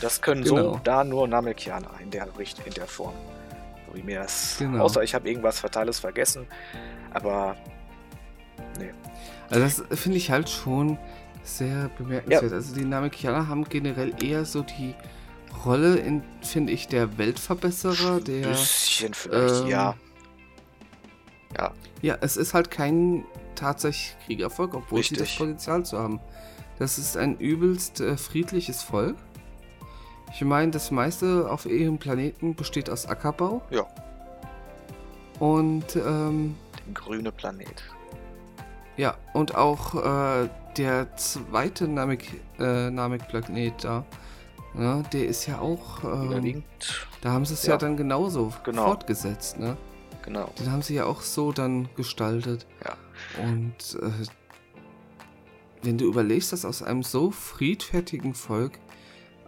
[SPEAKER 3] Das können so
[SPEAKER 2] Genau.
[SPEAKER 3] da nur Namekianer in der Richt in der Form. So wie mir das.
[SPEAKER 2] Genau.
[SPEAKER 3] Außer ich habe irgendwas Fatales vergessen. Aber
[SPEAKER 2] Also das finde ich halt schon sehr bemerkenswert. Also die Namekianer haben generell eher so die Rolle in, finde ich, der Weltverbesserer,
[SPEAKER 3] ein
[SPEAKER 2] der...
[SPEAKER 3] bisschen vielleicht,
[SPEAKER 2] ähm,
[SPEAKER 3] ja.
[SPEAKER 2] Ja, es ist halt kein tatsächlich Kriegervolk, obwohl sie das
[SPEAKER 3] Richtig.
[SPEAKER 2] Potenzial zu haben. Das ist ein übelst äh, friedliches Volk. Ich meine, das meiste auf ihrem Planeten besteht aus Ackerbau.
[SPEAKER 3] Ja.
[SPEAKER 2] Und ähm,
[SPEAKER 3] Der grüne Planet.
[SPEAKER 2] Ja, und auch äh, der zweite Namek, äh, Namek-Planet da, ja, der ist ja auch, ähm, da haben sie es ja.
[SPEAKER 3] Ja.
[SPEAKER 2] dann genauso
[SPEAKER 3] Genau.
[SPEAKER 2] fortgesetzt, ne?
[SPEAKER 3] Genau.
[SPEAKER 2] Den haben sie ja auch so dann gestaltet.
[SPEAKER 3] Ja.
[SPEAKER 2] Und äh, wenn du überlegst, dass aus einem so friedfertigen Volk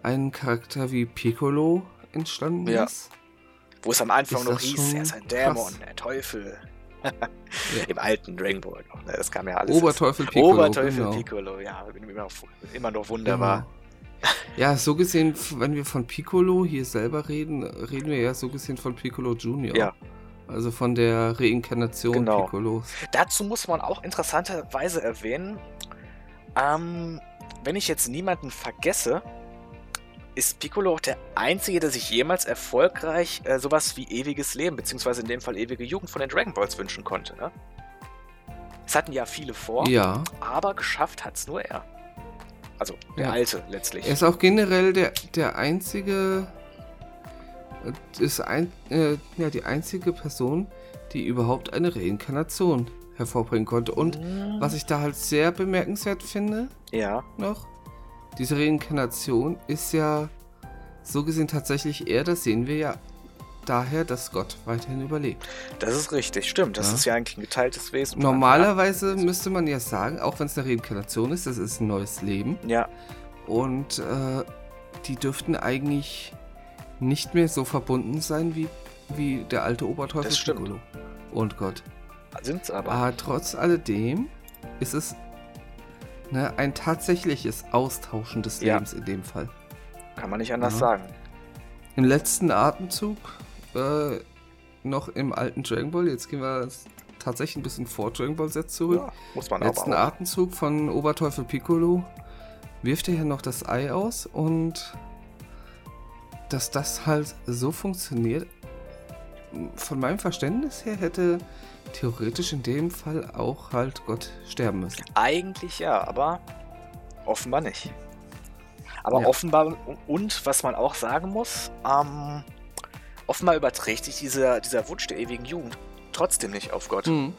[SPEAKER 2] ein Charakter wie Piccolo entstanden
[SPEAKER 3] Ja.
[SPEAKER 2] ist.
[SPEAKER 3] Wo es am Anfang noch hieß, er ist ein Dämon,
[SPEAKER 2] krass.
[SPEAKER 3] der Teufel. *laughs* Im alten Dragon Ball noch. Ne? Das kam ja alles.
[SPEAKER 2] Oberteufel Piccolo.
[SPEAKER 3] Oberteufel
[SPEAKER 2] genau.
[SPEAKER 3] Piccolo, ja. Immer noch, immer noch wunderbar.
[SPEAKER 2] Genau. Ja, so gesehen, wenn wir von Piccolo hier selber reden, reden wir ja so gesehen von Piccolo Junior.
[SPEAKER 3] Ja.
[SPEAKER 2] Also von der Reinkarnation
[SPEAKER 3] Genau.
[SPEAKER 2] Piccolos.
[SPEAKER 3] Dazu muss man auch interessanterweise erwähnen, ähm, wenn ich jetzt niemanden vergesse, ist Piccolo auch der Einzige, der sich jemals erfolgreich äh, sowas wie ewiges Leben, beziehungsweise in dem Fall ewige Jugend von den Dragon Balls wünschen konnte. Ne? Es hatten ja viele vor,
[SPEAKER 2] Ja.
[SPEAKER 3] aber geschafft hat es nur er. Also der
[SPEAKER 2] Ja.
[SPEAKER 3] Alte letztlich.
[SPEAKER 2] Er ist auch generell der, der einzige. Ist ein, äh, ja, die einzige Person, die überhaupt eine Reinkarnation hervorbringen konnte. Und
[SPEAKER 3] Hm,
[SPEAKER 2] was ich da halt sehr bemerkenswert finde,
[SPEAKER 3] ja,
[SPEAKER 2] noch. Diese Reinkarnation ist ja so gesehen tatsächlich eher, das sehen wir ja daher, dass Gott weiterhin überlebt.
[SPEAKER 3] das ist richtig, stimmt. Das
[SPEAKER 2] Ja.
[SPEAKER 3] ist ja eigentlich ein geteiltes Wesen.
[SPEAKER 2] Normalerweise müsste man ja sagen, auch wenn es eine Reinkarnation ist, das ist ein neues Leben
[SPEAKER 3] Ja,
[SPEAKER 2] und äh, die dürften eigentlich nicht mehr so verbunden sein wie, wie der alte Oberteufel
[SPEAKER 3] Das stimmt.
[SPEAKER 2] Piccolo und Gott.
[SPEAKER 3] sind es aber.
[SPEAKER 2] Aber trotz alledem ist es ne, ein tatsächliches Austauschen des
[SPEAKER 3] Ja.
[SPEAKER 2] Lebens in dem Fall.
[SPEAKER 3] Kann man nicht anders
[SPEAKER 2] Ja.
[SPEAKER 3] sagen.
[SPEAKER 2] Im letzten Atemzug, äh, noch im alten Dragon Ball, jetzt gehen wir tatsächlich ein bisschen vor Dragon Ball Z zurück.
[SPEAKER 3] Ja, muss man
[SPEAKER 2] Im letzten
[SPEAKER 3] aber auch.
[SPEAKER 2] Atemzug von Oberteufel Piccolo wirft er ja noch das Ei aus und dass das halt so funktioniert, von meinem Verständnis her hätte theoretisch in dem Fall auch halt Gott sterben müssen.
[SPEAKER 3] Eigentlich ja, aber offenbar nicht. Aber
[SPEAKER 2] Ja.
[SPEAKER 3] offenbar, und was man auch sagen muss, ähm, offenbar überträgt sich dieser, dieser Wunsch der ewigen Jugend trotzdem nicht auf Gott.
[SPEAKER 2] Hm.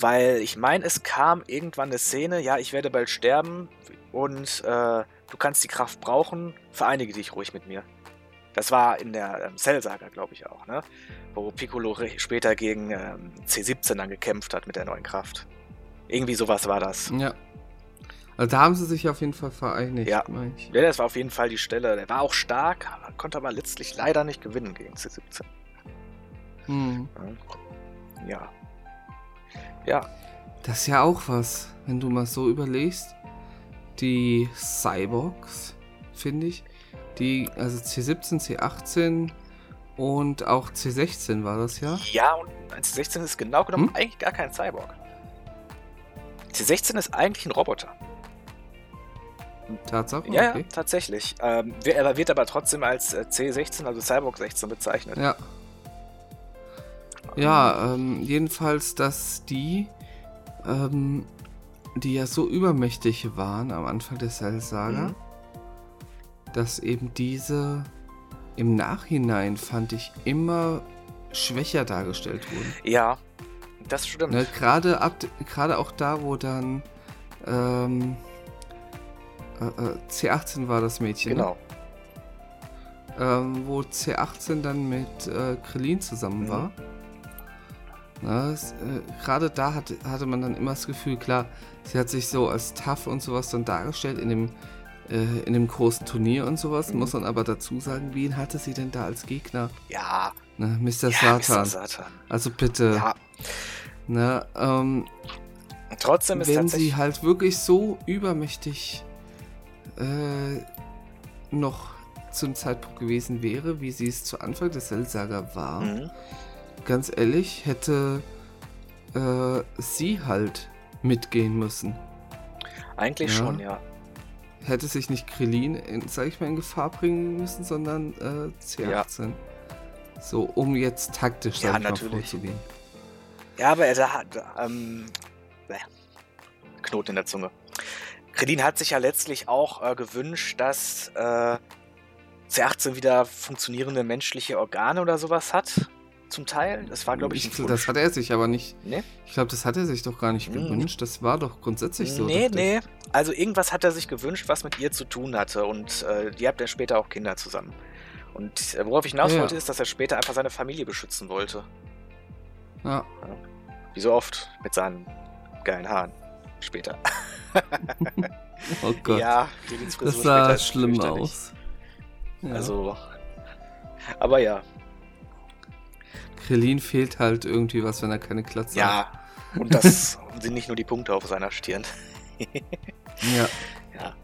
[SPEAKER 3] Weil ich meine, es kam irgendwann eine Szene, ja, ich werde bald sterben und äh, du kannst die Kraft brauchen, vereinige dich ruhig mit mir. Das war in der ähm, Cell-Saga, glaube ich auch, ne? Wo Piccolo später gegen ähm, C17 dann gekämpft hat mit der neuen Kraft. Irgendwie sowas war das.
[SPEAKER 2] Ja. Also da haben sie sich auf jeden Fall vereinigt,
[SPEAKER 3] ja. Ja, das war auf jeden Fall die Stelle. Der war auch stark, konnte aber letztlich leider nicht gewinnen gegen C17.
[SPEAKER 2] Hm.
[SPEAKER 3] Ja. Ja.
[SPEAKER 2] Das ist ja auch was, wenn du mal so überlegst. Die Cyborgs, finde ich, die, also C17, C18 und auch C16 war das ja.
[SPEAKER 3] Ja, und C16 ist genau genommen hm? eigentlich gar kein Cyborg. C16 ist eigentlich ein Roboter.
[SPEAKER 2] Tatsache?
[SPEAKER 3] Ja, okay. ja tatsächlich. Ähm, er wird aber trotzdem als äh, C16, also Cyborg 16 bezeichnet.
[SPEAKER 2] Ja. Ja, ähm, jedenfalls, dass die, ähm, die ja so übermächtig waren am Anfang der Cell-Saga, mhm. dass eben diese im Nachhinein, fand ich, immer schwächer dargestellt wurden.
[SPEAKER 3] Ja, das stimmt. Ne,
[SPEAKER 2] gerade, ab, gerade auch da, wo dann ähm, äh, äh C18 war das Mädchen.
[SPEAKER 3] Ne? Genau.
[SPEAKER 2] Ne? Ähm, wo C18 dann mit äh, Krillin zusammen mhm. war. Äh, Gerade da hatte, hatte man dann immer das Gefühl, klar, sie hat sich so als tough und sowas dann dargestellt in dem, äh, in dem großen Turnier und sowas. Mhm. Muss man aber dazu sagen, wen hatte sie denn da als Gegner?
[SPEAKER 3] Ja.
[SPEAKER 2] Ne, Mr. Ja, Satan. Mr.
[SPEAKER 3] Satan.
[SPEAKER 2] Also bitte.
[SPEAKER 3] Ja.
[SPEAKER 2] Ne, ähm,
[SPEAKER 3] Trotzdem ist
[SPEAKER 2] Wenn sie halt wirklich so übermächtig äh, noch zum Zeitpunkt gewesen wäre, wie sie es zu Anfang des Cell-Saga war, mhm ganz ehrlich, hätte äh, sie halt mitgehen müssen.
[SPEAKER 3] Eigentlich ja. schon, ja.
[SPEAKER 2] Hätte sich nicht Krillin, in, sag ich mal, in Gefahr bringen müssen, sondern äh, C18. Ja. So, um jetzt taktisch
[SPEAKER 3] ja,
[SPEAKER 2] mal, vorzugehen.
[SPEAKER 3] Ja, aber er hat ähm, Knoten in der Zunge. Krillin hat sich ja letztlich auch äh, gewünscht, dass äh, C18 wieder funktionierende menschliche Organe oder sowas hat zum Teil. Das war, glaube ich,
[SPEAKER 2] ich Das hat er sich aber nicht.
[SPEAKER 3] Nee?
[SPEAKER 2] Ich glaube, das hat er sich doch gar nicht hm. gewünscht. Das war doch grundsätzlich so.
[SPEAKER 3] Nee, nee. Also irgendwas hat er sich gewünscht, was mit ihr zu tun hatte. Und äh, die habt ja später auch Kinder zusammen. Und äh, worauf ich hinaus ja. wollte, ist, dass er später einfach seine Familie beschützen wollte.
[SPEAKER 2] Ja.
[SPEAKER 3] ja. Wie so oft mit seinen geilen Haaren. Später. *laughs*
[SPEAKER 2] oh Gott.
[SPEAKER 3] Ja,
[SPEAKER 2] das sah schlimm aus.
[SPEAKER 3] Ja. Also. Aber ja,
[SPEAKER 2] Krillin fehlt halt irgendwie was, wenn er keine Glatze
[SPEAKER 3] ja, hat. Ja, und das *laughs* sind nicht nur die Punkte auf seiner Stirn.
[SPEAKER 2] ja. *laughs*
[SPEAKER 3] Ja.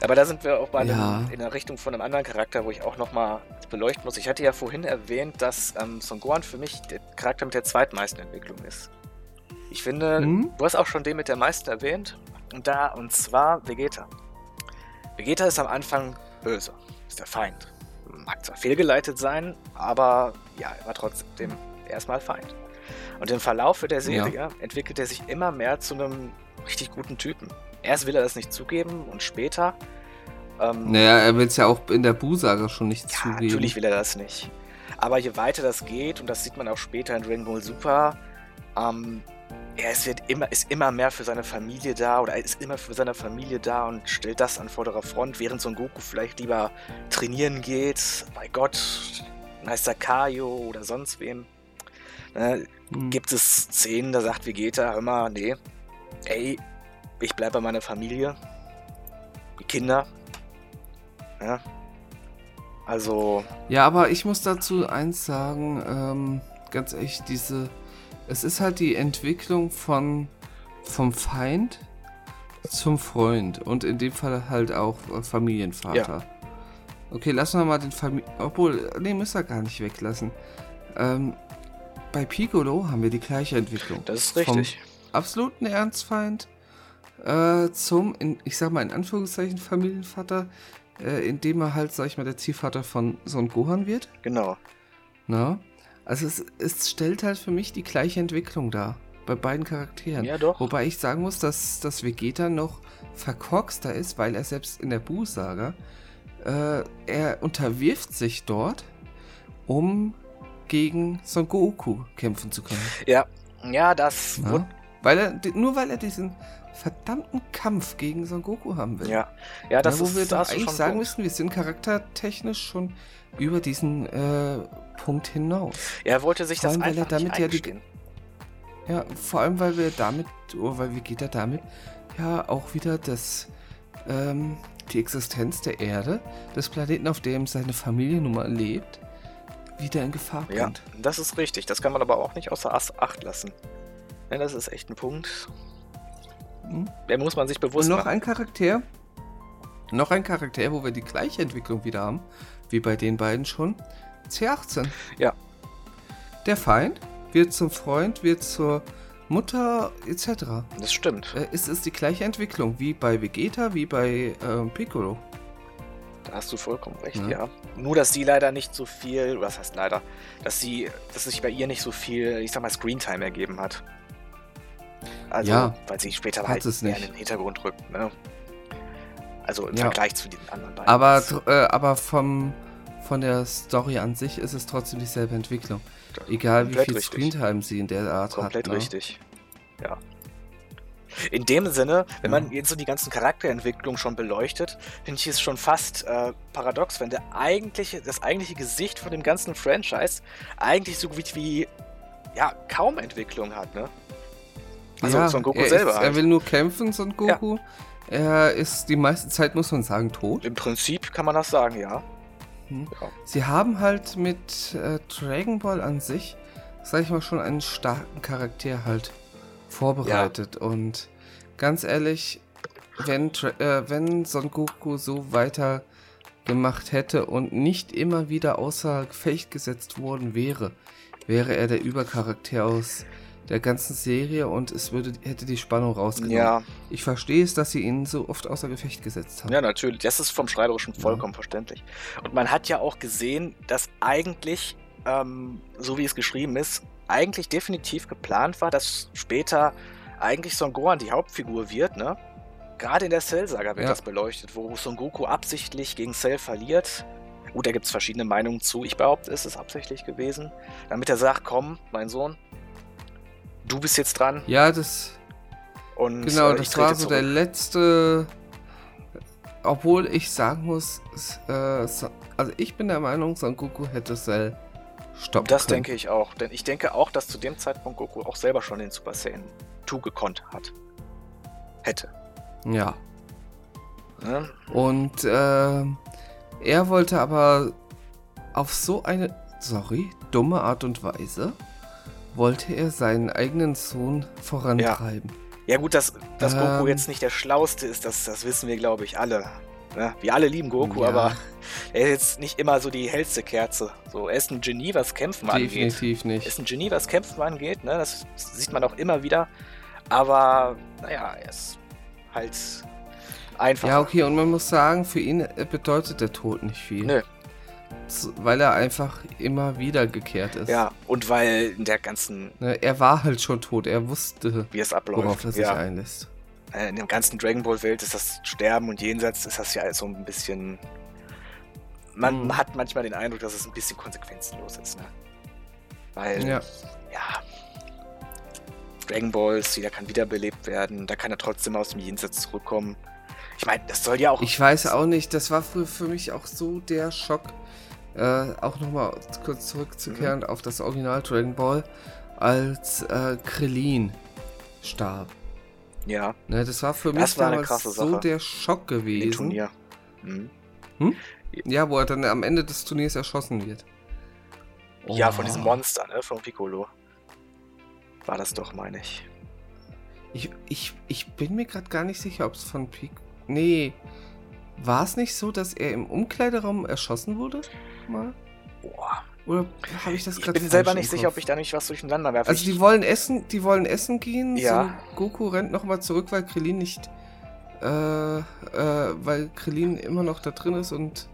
[SPEAKER 3] Aber da sind wir auch bei einem, ja. in der Richtung von einem anderen Charakter, wo ich auch nochmal beleuchten muss. Ich hatte ja vorhin erwähnt, dass ähm, Son Gohan für mich der Charakter mit der zweitmeisten Entwicklung ist. Ich finde, hm? du hast auch schon den mit der meisten erwähnt. Und da, und zwar Vegeta. Vegeta ist am Anfang böse, ist der Feind. Mag zwar fehlgeleitet sein, aber ja, er war trotzdem erstmal Feind. Und im Verlauf der Serie ja. entwickelt er sich immer mehr zu einem richtig guten Typen. Erst will er das nicht zugeben und später.
[SPEAKER 2] Ähm, naja, er will es ja auch in der Bu-Saga schon nicht
[SPEAKER 3] ja,
[SPEAKER 2] zugeben.
[SPEAKER 3] Natürlich will er das nicht. Aber je weiter das geht, und das sieht man auch später in Dragon Ball Super, ähm, er ist, wird immer, ist immer mehr für seine Familie da oder er ist immer für seine Familie da und stellt das an vorderer Front, während Son Goku vielleicht lieber trainieren geht. Bei Gott, Meister Kaio oder sonst wem. Ne, mhm. Gibt es Szenen, da sagt Vegeta, mal, nee, ey, ich bleib bei meiner Familie. Die Kinder. Ja. Also.
[SPEAKER 2] Ja, aber ich muss dazu eins sagen, ähm, ganz ehrlich, diese. Es ist halt die Entwicklung von vom Feind zum Freund und in dem Fall halt auch Familienvater. Ja. Okay, lassen wir mal den Familien. Obwohl, nee, müssen wir gar nicht weglassen. Ähm, bei Piccolo haben wir die gleiche Entwicklung.
[SPEAKER 3] Das ist richtig.
[SPEAKER 2] Vom absoluten Ernstfeind äh, zum, in, ich sag mal in Anführungszeichen, Familienvater, äh, indem er halt, sag ich mal, der Ziehvater von Son Gohan wird.
[SPEAKER 3] Genau.
[SPEAKER 2] Na? Also es, es stellt halt für mich die gleiche Entwicklung dar. Bei beiden Charakteren.
[SPEAKER 3] Ja, doch.
[SPEAKER 2] Wobei ich sagen muss, dass, dass Vegeta noch verkorkster ist, weil er selbst in der Buu-Saga, äh, er unterwirft sich dort, um gegen Son Goku kämpfen zu können.
[SPEAKER 3] Ja, ja, das.
[SPEAKER 2] Ja? Weil er, nur weil er diesen verdammten Kampf gegen Son Goku haben will.
[SPEAKER 3] Ja, ja das
[SPEAKER 2] ja, wo
[SPEAKER 3] ist
[SPEAKER 2] wir doch eigentlich sagen
[SPEAKER 3] einen
[SPEAKER 2] müssen, wir sind charaktertechnisch schon über diesen äh, Punkt hinaus.
[SPEAKER 3] Er wollte sich
[SPEAKER 2] vor
[SPEAKER 3] das
[SPEAKER 2] allem, weil er
[SPEAKER 3] einfach
[SPEAKER 2] damit ja die-. Ja, vor allem, weil wir damit, oder weil Vegeta damit ja auch wieder das, ähm, die Existenz der Erde, des Planeten, auf dem seine Familie nun mal lebt, wieder in Gefahr
[SPEAKER 3] Ja,
[SPEAKER 2] bringt.
[SPEAKER 3] das ist richtig. Das kann man aber auch nicht außer Acht lassen. Ja, das ist echt ein Punkt.
[SPEAKER 2] Mhm.
[SPEAKER 3] Der muss man sich
[SPEAKER 2] Und
[SPEAKER 3] bewusst
[SPEAKER 2] noch
[SPEAKER 3] machen.
[SPEAKER 2] ein Charakter, noch ein Charakter, wo wir die gleiche Entwicklung wieder haben, wie bei den beiden schon, C18.
[SPEAKER 3] Ja.
[SPEAKER 2] Der Feind wird zum Freund, wird zur Mutter etc.
[SPEAKER 3] Das stimmt.
[SPEAKER 2] Äh, ist es die gleiche Entwicklung wie bei Vegeta, wie bei ähm, Piccolo?
[SPEAKER 3] Da hast du vollkommen recht,
[SPEAKER 2] Ja.
[SPEAKER 3] ja. Nur, dass sie leider nicht so viel, was heißt leider, dass sie, dass sich bei ihr nicht so viel, ich sag mal, Screentime ergeben hat. Also,
[SPEAKER 2] Ja,
[SPEAKER 3] weil sie später halt
[SPEAKER 2] es nicht.
[SPEAKER 3] in den Hintergrund rückt, ne? Also im
[SPEAKER 2] Ja.
[SPEAKER 3] Vergleich zu den anderen beiden.
[SPEAKER 2] Aber, äh, aber vom, von der Story an sich ist es trotzdem dieselbe Entwicklung. Egal wie
[SPEAKER 3] komplett
[SPEAKER 2] viel
[SPEAKER 3] richtig.
[SPEAKER 2] Screentime sie in der Art
[SPEAKER 3] Komplett
[SPEAKER 2] hat. ne?
[SPEAKER 3] richtig. Ja. In dem Sinne, wenn
[SPEAKER 2] Ja.
[SPEAKER 3] man jetzt so die ganzen Charakterentwicklungen schon beleuchtet, finde ich es schon fast äh, paradox, wenn der eigentliche, das eigentliche Gesicht von dem ganzen Franchise eigentlich so gut wie ja, kaum Entwicklung hat, ne? Also
[SPEAKER 2] ja,
[SPEAKER 3] Son Goku
[SPEAKER 2] er
[SPEAKER 3] selber
[SPEAKER 2] Ist,
[SPEAKER 3] halt.
[SPEAKER 2] Er will nur kämpfen, Son Goku. Er ist die meiste Zeit, muss man sagen, tot.
[SPEAKER 3] Im Prinzip kann man das sagen, ja.
[SPEAKER 2] Hm.
[SPEAKER 3] Ja.
[SPEAKER 2] Sie haben halt mit äh, Dragon Ball an sich, sag ich mal, schon einen starken Charakter halt vorbereitet. Und ganz ehrlich, wenn, äh, wenn Son Goku so weiter gemacht hätte und nicht immer wieder außer Gefecht gesetzt worden wäre, wäre er der Übercharakter aus der ganzen Serie und es würde, hätte die Spannung rausgenommen.
[SPEAKER 3] Ja,
[SPEAKER 2] Ich verstehe es, dass sie ihn so oft außer Gefecht gesetzt haben.
[SPEAKER 3] ja, natürlich. Das ist vom Schreiberischen vollkommen verständlich. Und man hat ja auch gesehen, dass eigentlich, ähm, so wie es geschrieben ist, eigentlich definitiv geplant war, dass später eigentlich Son Gohan die Hauptfigur wird, ne? Gerade in der Cell-Saga wird
[SPEAKER 2] Ja.
[SPEAKER 3] das beleuchtet, wo Son Goku absichtlich gegen Cell verliert. Gut, da gibt es verschiedene Meinungen zu. Ich behaupte, es ist absichtlich gewesen. Damit er sagt, komm, mein Sohn, du bist jetzt dran.
[SPEAKER 2] Ja, das,
[SPEAKER 3] Und
[SPEAKER 2] Genau,
[SPEAKER 3] äh, ich
[SPEAKER 2] das war so der
[SPEAKER 3] zurück.
[SPEAKER 2] letzte. Obwohl ich sagen muss, äh, so- also ich bin der Meinung, Son Goku hätte Cell stoppen
[SPEAKER 3] Das
[SPEAKER 2] können.
[SPEAKER 3] denke ich auch. Denn ich denke auch, dass zu dem Zeitpunkt Goku auch selber schon den Super Saiyan 2 gekonnt hat. Hätte.
[SPEAKER 2] Ja.
[SPEAKER 3] Ne?
[SPEAKER 2] Und ähm, er wollte aber auf so eine, sorry, dumme Art und Weise, wollte er seinen eigenen Sohn vorantreiben.
[SPEAKER 3] Ja gut, dass, dass Goku
[SPEAKER 2] Ähm.
[SPEAKER 3] jetzt nicht der Schlauste ist, das, das wissen wir, glaube ich, alle. Ne? Wir alle lieben Goku,
[SPEAKER 2] Ja.
[SPEAKER 3] aber er ist jetzt nicht immer so die hellste Kerze. So, er ist ein Genie, was Kämpfen angeht.
[SPEAKER 2] Definitiv
[SPEAKER 3] Er
[SPEAKER 2] nicht.
[SPEAKER 3] ist ein Genie, was Kämpfen angeht. Ne? Das sieht man auch immer wieder. Aber, naja, er ist halt einfach.
[SPEAKER 2] Ja, okay, und man muss sagen, für ihn bedeutet der Tod nicht viel.
[SPEAKER 3] Nö.
[SPEAKER 2] Weil er einfach immer wieder gekehrt ist.
[SPEAKER 3] Ja, und weil in der ganzen,
[SPEAKER 2] Ne, er war halt schon tot, er wusste,
[SPEAKER 3] wie es abläuft.
[SPEAKER 2] worauf er sich
[SPEAKER 3] ja.
[SPEAKER 2] einlässt.
[SPEAKER 3] Äh, in der ganzen Dragon Ball Welt ist das Sterben und Jenseits ist das ja so ein bisschen. Man
[SPEAKER 2] Mhm.
[SPEAKER 3] hat manchmal den Eindruck, dass es ein bisschen konsequenzenlos ist, ne? Weil,
[SPEAKER 2] Ja.
[SPEAKER 3] ja. Dragon Balls, jeder kann wiederbelebt werden, da kann er trotzdem aus dem Jenseits zurückkommen. Ich meine, das soll ja auch.
[SPEAKER 2] Ich weiß auch nicht, das war für, für mich auch so der Schock, äh, auch nochmal kurz zurückzukehren
[SPEAKER 3] Mhm.
[SPEAKER 2] auf das Original Dragon Ball, als äh, Krillin starb.
[SPEAKER 3] Ja,
[SPEAKER 2] Ne, das war für
[SPEAKER 3] Das
[SPEAKER 2] mich
[SPEAKER 3] war
[SPEAKER 2] damals so der Schock
[SPEAKER 3] im
[SPEAKER 2] gewesen.
[SPEAKER 3] Turnier. Mhm.
[SPEAKER 2] Ja, wo er dann am Ende des Turniers erschossen wird.
[SPEAKER 3] Ja,
[SPEAKER 2] Oh.
[SPEAKER 3] von diesem Monster, ne? Von Piccolo. War das doch, meine ich.
[SPEAKER 2] Ich, ich, ich bin mir gerade gar nicht sicher, ob es von Pik. Nee. War es nicht so, dass er im Umkleideraum erschossen wurde? Mal?
[SPEAKER 3] Boah.
[SPEAKER 2] Oder habe ich das
[SPEAKER 3] Ich
[SPEAKER 2] gerade
[SPEAKER 3] bin selber nicht sicher, ob ich da nicht was durcheinander werfe.
[SPEAKER 2] Also
[SPEAKER 3] Ich-
[SPEAKER 2] die wollen essen, die wollen essen gehen.
[SPEAKER 3] Ja.
[SPEAKER 2] So, Goku rennt nochmal zurück, weil Krillin nicht, äh, äh, weil Krillin immer noch da drin ist und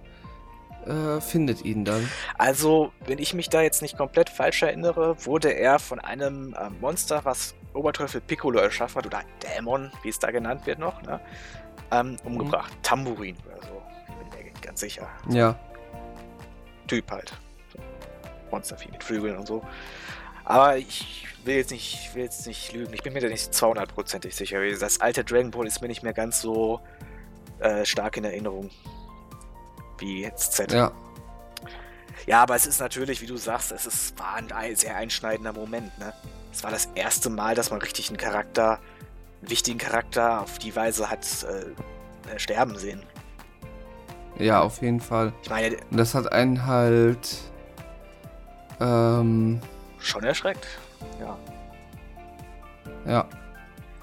[SPEAKER 2] äh, findet ihn dann.
[SPEAKER 3] Also, wenn ich mich da jetzt nicht komplett falsch erinnere, wurde er von einem äh, Monster, was Oberteufel Piccolo erschaffen hat, oder Dämon, wie es da genannt wird noch, ne? ähm, umgebracht.
[SPEAKER 2] Mhm.
[SPEAKER 3] Tambourin oder so. Ich bin mir ganz sicher.
[SPEAKER 2] Ja.
[SPEAKER 3] Typ halt. Monstervieh mit Flügeln und so. Aber ich will jetzt nicht, ich will jetzt nicht lügen. Ich bin mir da nicht 200%ig sicher. Das alte Dragon Ball ist mir nicht mehr ganz so äh, stark in Erinnerung wie jetzt Z.
[SPEAKER 2] Ja.
[SPEAKER 3] Ja, aber es ist natürlich, wie du sagst, es ist, war ein sehr einschneidender Moment. Ne? Es war das erste Mal, dass man richtig einen Charakter, einen wichtigen Charakter auf die Weise hat äh, sterben sehen.
[SPEAKER 2] Ja, auf jeden Fall.
[SPEAKER 3] Ich meine,
[SPEAKER 2] das hat einen halt. Ähm,
[SPEAKER 3] schon erschreckt. Ja.
[SPEAKER 2] ja.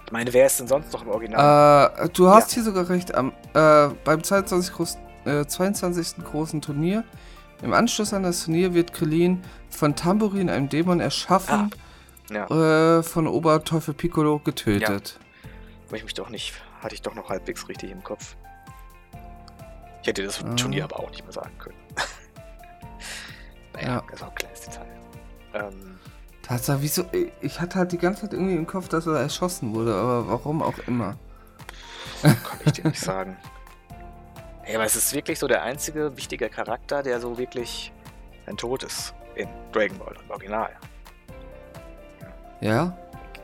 [SPEAKER 3] Ich meine, wer ist denn sonst noch im Original?
[SPEAKER 2] Äh, du hast hier sogar recht. Am, äh, beim 22. Groß, äh, 22. großen Turnier, im Anschluss an das Turnier, wird Krillin von Tambourin, einem Dämon, erschaffen,
[SPEAKER 3] ja.
[SPEAKER 2] äh, von Oberteufel Piccolo getötet.
[SPEAKER 3] Weil ich mich doch nicht, hatte ich doch noch halbwegs richtig im Kopf. Ich hätte das
[SPEAKER 2] Ah.
[SPEAKER 3] Turnier aber auch nicht mehr sagen können. Naja,
[SPEAKER 2] Ja.
[SPEAKER 3] das ist auch ein kleines Detail. Ähm,
[SPEAKER 2] Tatsache, wieso? Ich hatte halt die ganze Zeit irgendwie im Kopf, dass er erschossen wurde, aber warum auch immer. *laughs*
[SPEAKER 3] kann ich dir nicht sagen. Ey, aber es ist wirklich so der einzige wichtige Charakter, der so wirklich ein Tod ist in Dragon Ball im Original.
[SPEAKER 2] Ja?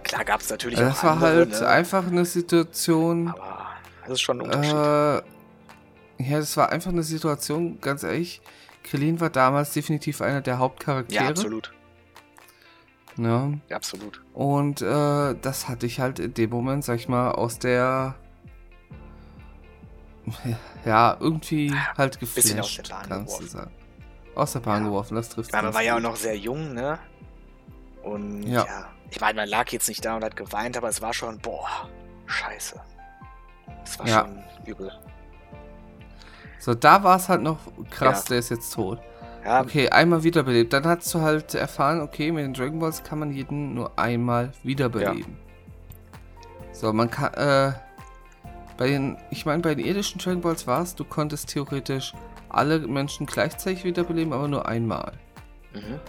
[SPEAKER 3] Klar gab es natürlich
[SPEAKER 2] Also das war
[SPEAKER 3] andere,
[SPEAKER 2] halt
[SPEAKER 3] ne?
[SPEAKER 2] einfach eine Situation.
[SPEAKER 3] aber das ist schon ein Unterschied.
[SPEAKER 2] Äh, ja, das war einfach eine Situation, ganz ehrlich. Krillin war damals definitiv einer der Hauptcharaktere.
[SPEAKER 3] ja, absolut.
[SPEAKER 2] Ja.
[SPEAKER 3] Ja, absolut.
[SPEAKER 2] Und äh, das hatte ich halt in dem Moment, sag ich mal, aus der. Ja, irgendwie halt
[SPEAKER 3] bisschen aus
[SPEAKER 2] geflasht,
[SPEAKER 3] der Bahn
[SPEAKER 2] kannst du
[SPEAKER 3] geworfen.
[SPEAKER 2] sagen. Aus der Bahn
[SPEAKER 3] Ja.
[SPEAKER 2] geworfen, das trifft
[SPEAKER 3] Ich meine, man war ja auch
[SPEAKER 2] gut.
[SPEAKER 3] noch sehr jung, ne? Und ja.
[SPEAKER 2] Ja.
[SPEAKER 3] ich meine, man lag jetzt nicht da und hat geweint, aber es war schon, boah, scheiße. Es war
[SPEAKER 2] Ja.
[SPEAKER 3] schon übel.
[SPEAKER 2] So, da war es halt noch krass,
[SPEAKER 3] Ja.
[SPEAKER 2] der ist jetzt tot.
[SPEAKER 3] Ja,
[SPEAKER 2] Okay, einmal wiederbelebt. Dann hast du halt erfahren, okay, mit den Dragon Balls kann man jeden nur einmal wiederbeleben. So, man kann, äh, bei den, ich meine, bei den irdischen Dragon Balls war es, du konntest theoretisch alle Menschen gleichzeitig wiederbeleben, aber nur einmal.
[SPEAKER 3] mhm.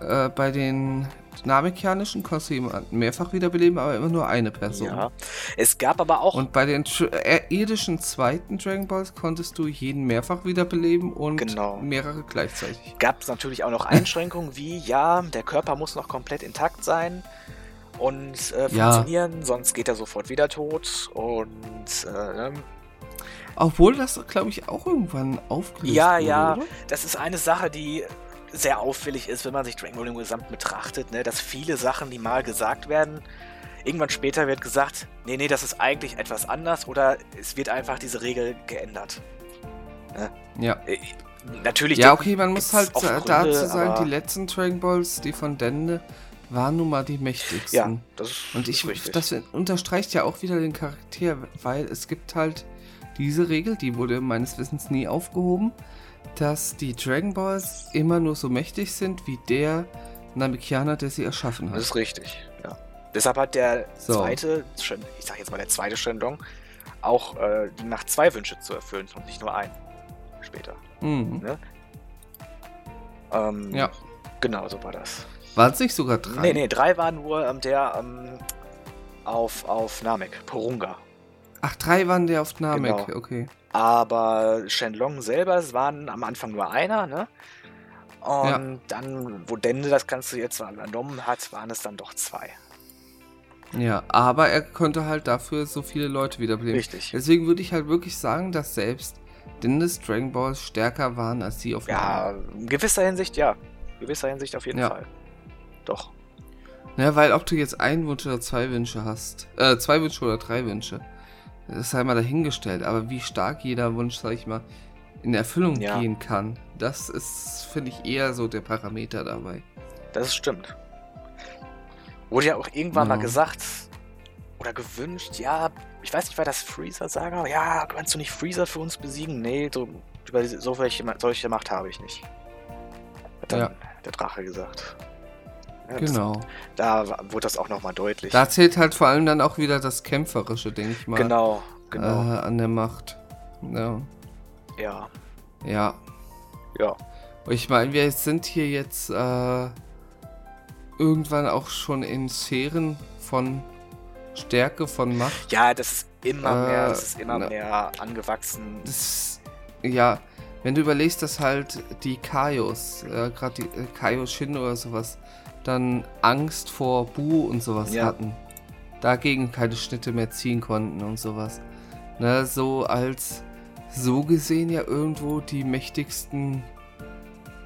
[SPEAKER 2] Äh, bei den namekianischen konntest du jemanden mehrfach wiederbeleben, aber immer nur eine Person.
[SPEAKER 3] ja. Es gab aber auch,
[SPEAKER 2] Und bei den äh, irdischen zweiten Dragon Balls konntest du jeden mehrfach wiederbeleben und
[SPEAKER 3] Genau.
[SPEAKER 2] mehrere gleichzeitig.
[SPEAKER 3] gab es natürlich auch noch Einschränkungen wie, ja, der Körper muss noch komplett intakt sein und äh,
[SPEAKER 2] Ja.
[SPEAKER 3] funktionieren, sonst geht er sofort wieder tot und äh, ne?
[SPEAKER 2] Obwohl das, glaube ich, auch irgendwann aufgelöst
[SPEAKER 3] Ja,
[SPEAKER 2] wurde,
[SPEAKER 3] ja.
[SPEAKER 2] oder?
[SPEAKER 3] Das ist eine Sache, die sehr auffällig ist, wenn man sich Dragon Ball im Gesamt betrachtet, ne? dass viele Sachen, die mal gesagt werden, irgendwann später wird gesagt, nee, nee, das ist eigentlich etwas anders oder es wird einfach diese Regel geändert.
[SPEAKER 2] Ja.
[SPEAKER 3] Äh, natürlich.
[SPEAKER 2] Ja, okay, man muss halt
[SPEAKER 3] Gründe,
[SPEAKER 2] dazu sagen, die letzten Dragon Balls, die von Dende, waren nun mal die mächtigsten.
[SPEAKER 3] Ja, das ist,
[SPEAKER 2] Und ich,
[SPEAKER 3] richtig.
[SPEAKER 2] das unterstreicht ja auch wieder den Charakter, weil es gibt halt diese Regel, die wurde meines Wissens nie aufgehoben, dass die Dragon Balls immer nur so mächtig sind wie der Namekianer, der sie erschaffen
[SPEAKER 3] Das
[SPEAKER 2] hat.
[SPEAKER 3] ist richtig, ja. Deshalb hat der
[SPEAKER 2] So.
[SPEAKER 3] zweite, ich sag jetzt mal der zweite Shendong, auch äh, die Macht, zwei Wünsche zu erfüllen und nicht nur einen. Später.
[SPEAKER 2] Mhm.
[SPEAKER 3] Ähm,
[SPEAKER 2] Ja.
[SPEAKER 3] Genau, so war das.
[SPEAKER 2] Waren es nicht sogar drei?
[SPEAKER 3] Nee, nee, drei waren nur ähm, der ähm, auf, auf Namek, Porunga.
[SPEAKER 2] Ach, drei waren der auf Namek,
[SPEAKER 3] Genau.
[SPEAKER 2] okay.
[SPEAKER 3] Aber Shenlong selber, es waren am Anfang nur einer, ne? Und
[SPEAKER 2] Ja.
[SPEAKER 3] dann, wo Dende das Ganze jetzt übernommen hat, waren es dann doch zwei.
[SPEAKER 2] Ja, aber er konnte halt dafür so viele Leute wiederbeleben.
[SPEAKER 3] Richtig.
[SPEAKER 2] Deswegen würde ich halt wirklich sagen, dass selbst Dennis Dragon Balls stärker waren als die auf
[SPEAKER 3] Ja, in gewisser Hinsicht ja. In gewisser Hinsicht auf jeden
[SPEAKER 2] Ja.
[SPEAKER 3] Fall. Doch.
[SPEAKER 2] Ja, weil ob du jetzt einen Wunsch oder zwei Wünsche hast, äh, zwei Wünsche oder drei Wünsche, das ist halt mal dahingestellt. Aber wie stark jeder Wunsch, sag ich mal, in Erfüllung
[SPEAKER 3] Ja.
[SPEAKER 2] gehen kann, das ist, finde ich, eher so der Parameter dabei.
[SPEAKER 3] Das stimmt. Wurde ja auch irgendwann
[SPEAKER 2] Ja.
[SPEAKER 3] mal gesagt oder gewünscht, ja, ich weiß nicht, war das Freezer-Saga? Ja, kannst du nicht Freezer für uns besiegen? Nee, so, über so welche, solche Macht habe ich nicht. Hat dann
[SPEAKER 2] Ja.
[SPEAKER 3] der Drache gesagt.
[SPEAKER 2] Genau.
[SPEAKER 3] Da wurde das auch nochmal deutlich.
[SPEAKER 2] Da zählt halt vor allem dann auch wieder das Kämpferische, denke ich mal,
[SPEAKER 3] genau, genau.
[SPEAKER 2] äh, an der Macht. Ja.
[SPEAKER 3] ja,
[SPEAKER 2] Ja.
[SPEAKER 3] ja.
[SPEAKER 2] Ich meine, wir sind hier jetzt äh, irgendwann auch schon in Sphären von Stärke, von Macht.
[SPEAKER 3] Ja, das ist immer
[SPEAKER 2] Äh,
[SPEAKER 3] mehr, das ist immer
[SPEAKER 2] na-
[SPEAKER 3] mehr angewachsen.
[SPEAKER 2] Das, ja, wenn du überlegst, dass halt die Kaios, äh, gerade die äh, Kaioshin oder sowas, dann Angst vor Bu und sowas
[SPEAKER 3] Ja.
[SPEAKER 2] hatten. Dagegen keine Schnitte mehr ziehen konnten und sowas. Ne, so als so gesehen ja irgendwo die mächtigsten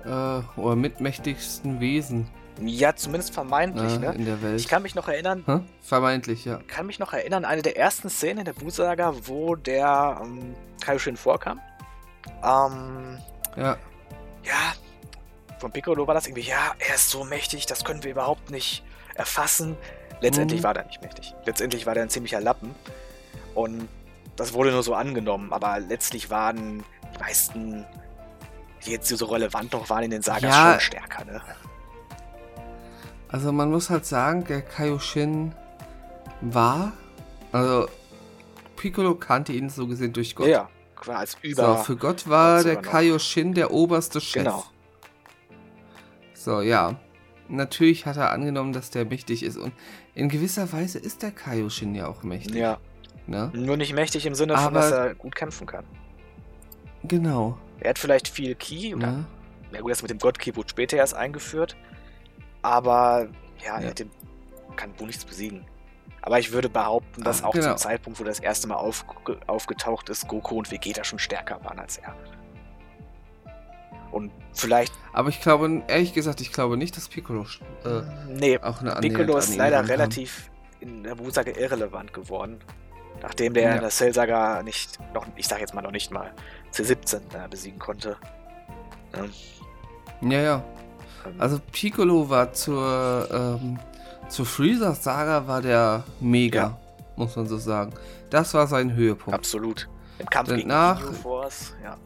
[SPEAKER 2] äh, oder mitmächtigsten Wesen
[SPEAKER 3] Ja, zumindest vermeintlich,
[SPEAKER 2] ne,
[SPEAKER 3] ne?
[SPEAKER 2] in der Welt.
[SPEAKER 3] Ich kann mich noch erinnern,
[SPEAKER 2] Hä? Vermeintlich, ja.
[SPEAKER 3] kann mich noch erinnern, eine der ersten Szenen in der Bu-Saga, wo der ähm, Kaioshin vorkam. Ähm,
[SPEAKER 2] Ja,
[SPEAKER 3] ja, von Piccolo war das irgendwie, ja, er ist so mächtig, das können wir überhaupt nicht erfassen. Letztendlich
[SPEAKER 2] Mhm.
[SPEAKER 3] war er nicht mächtig. Letztendlich war er ein ziemlicher Lappen. Und das wurde nur so angenommen, aber letztlich waren die meisten, die jetzt so relevant noch waren in den Sagas,
[SPEAKER 2] Ja.
[SPEAKER 3] schon stärker, ne?
[SPEAKER 2] also man muss halt sagen, der Kaioshin war, also Piccolo kannte ihn so gesehen durch Gott.
[SPEAKER 3] Ja, quasi als
[SPEAKER 2] So,
[SPEAKER 3] über.
[SPEAKER 2] für Gott war der. Kaioshin der oberste Chef.
[SPEAKER 3] Genau.
[SPEAKER 2] So, ja. Natürlich hat er angenommen, dass der mächtig ist. Und in gewisser Weise ist der Kaioshin ja auch mächtig.
[SPEAKER 3] ja,
[SPEAKER 2] Ne?
[SPEAKER 3] nur nicht mächtig im Sinne von,
[SPEAKER 2] Aber-
[SPEAKER 3] dass er gut kämpfen kann.
[SPEAKER 2] Genau.
[SPEAKER 3] Er hat vielleicht viel Ki oder
[SPEAKER 2] Ne?
[SPEAKER 3] Ja gut, das mit dem God-Key wurde später erst eingeführt. Aber ja,
[SPEAKER 2] Ja.
[SPEAKER 3] er den, kann nichts besiegen. Aber ich würde behaupten, dass
[SPEAKER 2] Ah,
[SPEAKER 3] auch
[SPEAKER 2] genau.
[SPEAKER 3] zum Zeitpunkt, wo das erste Mal auf, aufgetaucht ist, Goku und Vegeta schon stärker waren als er. Und vielleicht.
[SPEAKER 2] Aber ich glaube, ehrlich gesagt, ich glaube nicht, dass Piccolo äh,
[SPEAKER 3] nee,
[SPEAKER 2] auch eine
[SPEAKER 3] Piccolo ist leider relativ in der Bu-Saga irrelevant geworden. Nachdem der
[SPEAKER 2] Ja.
[SPEAKER 3] in der Cell-Saga nicht, noch, ich sag jetzt mal noch nicht mal, C17 äh, besiegen konnte.
[SPEAKER 2] Ja, ja.
[SPEAKER 3] Ähm,
[SPEAKER 2] Also Piccolo war zur, ähm, zur Freezer-Saga war der mega,
[SPEAKER 3] Ja.
[SPEAKER 2] muss man so sagen. Das war sein Höhepunkt.
[SPEAKER 3] absolut. Im Kampf gegen
[SPEAKER 2] Danach-
[SPEAKER 3] Ginyu Force, ja,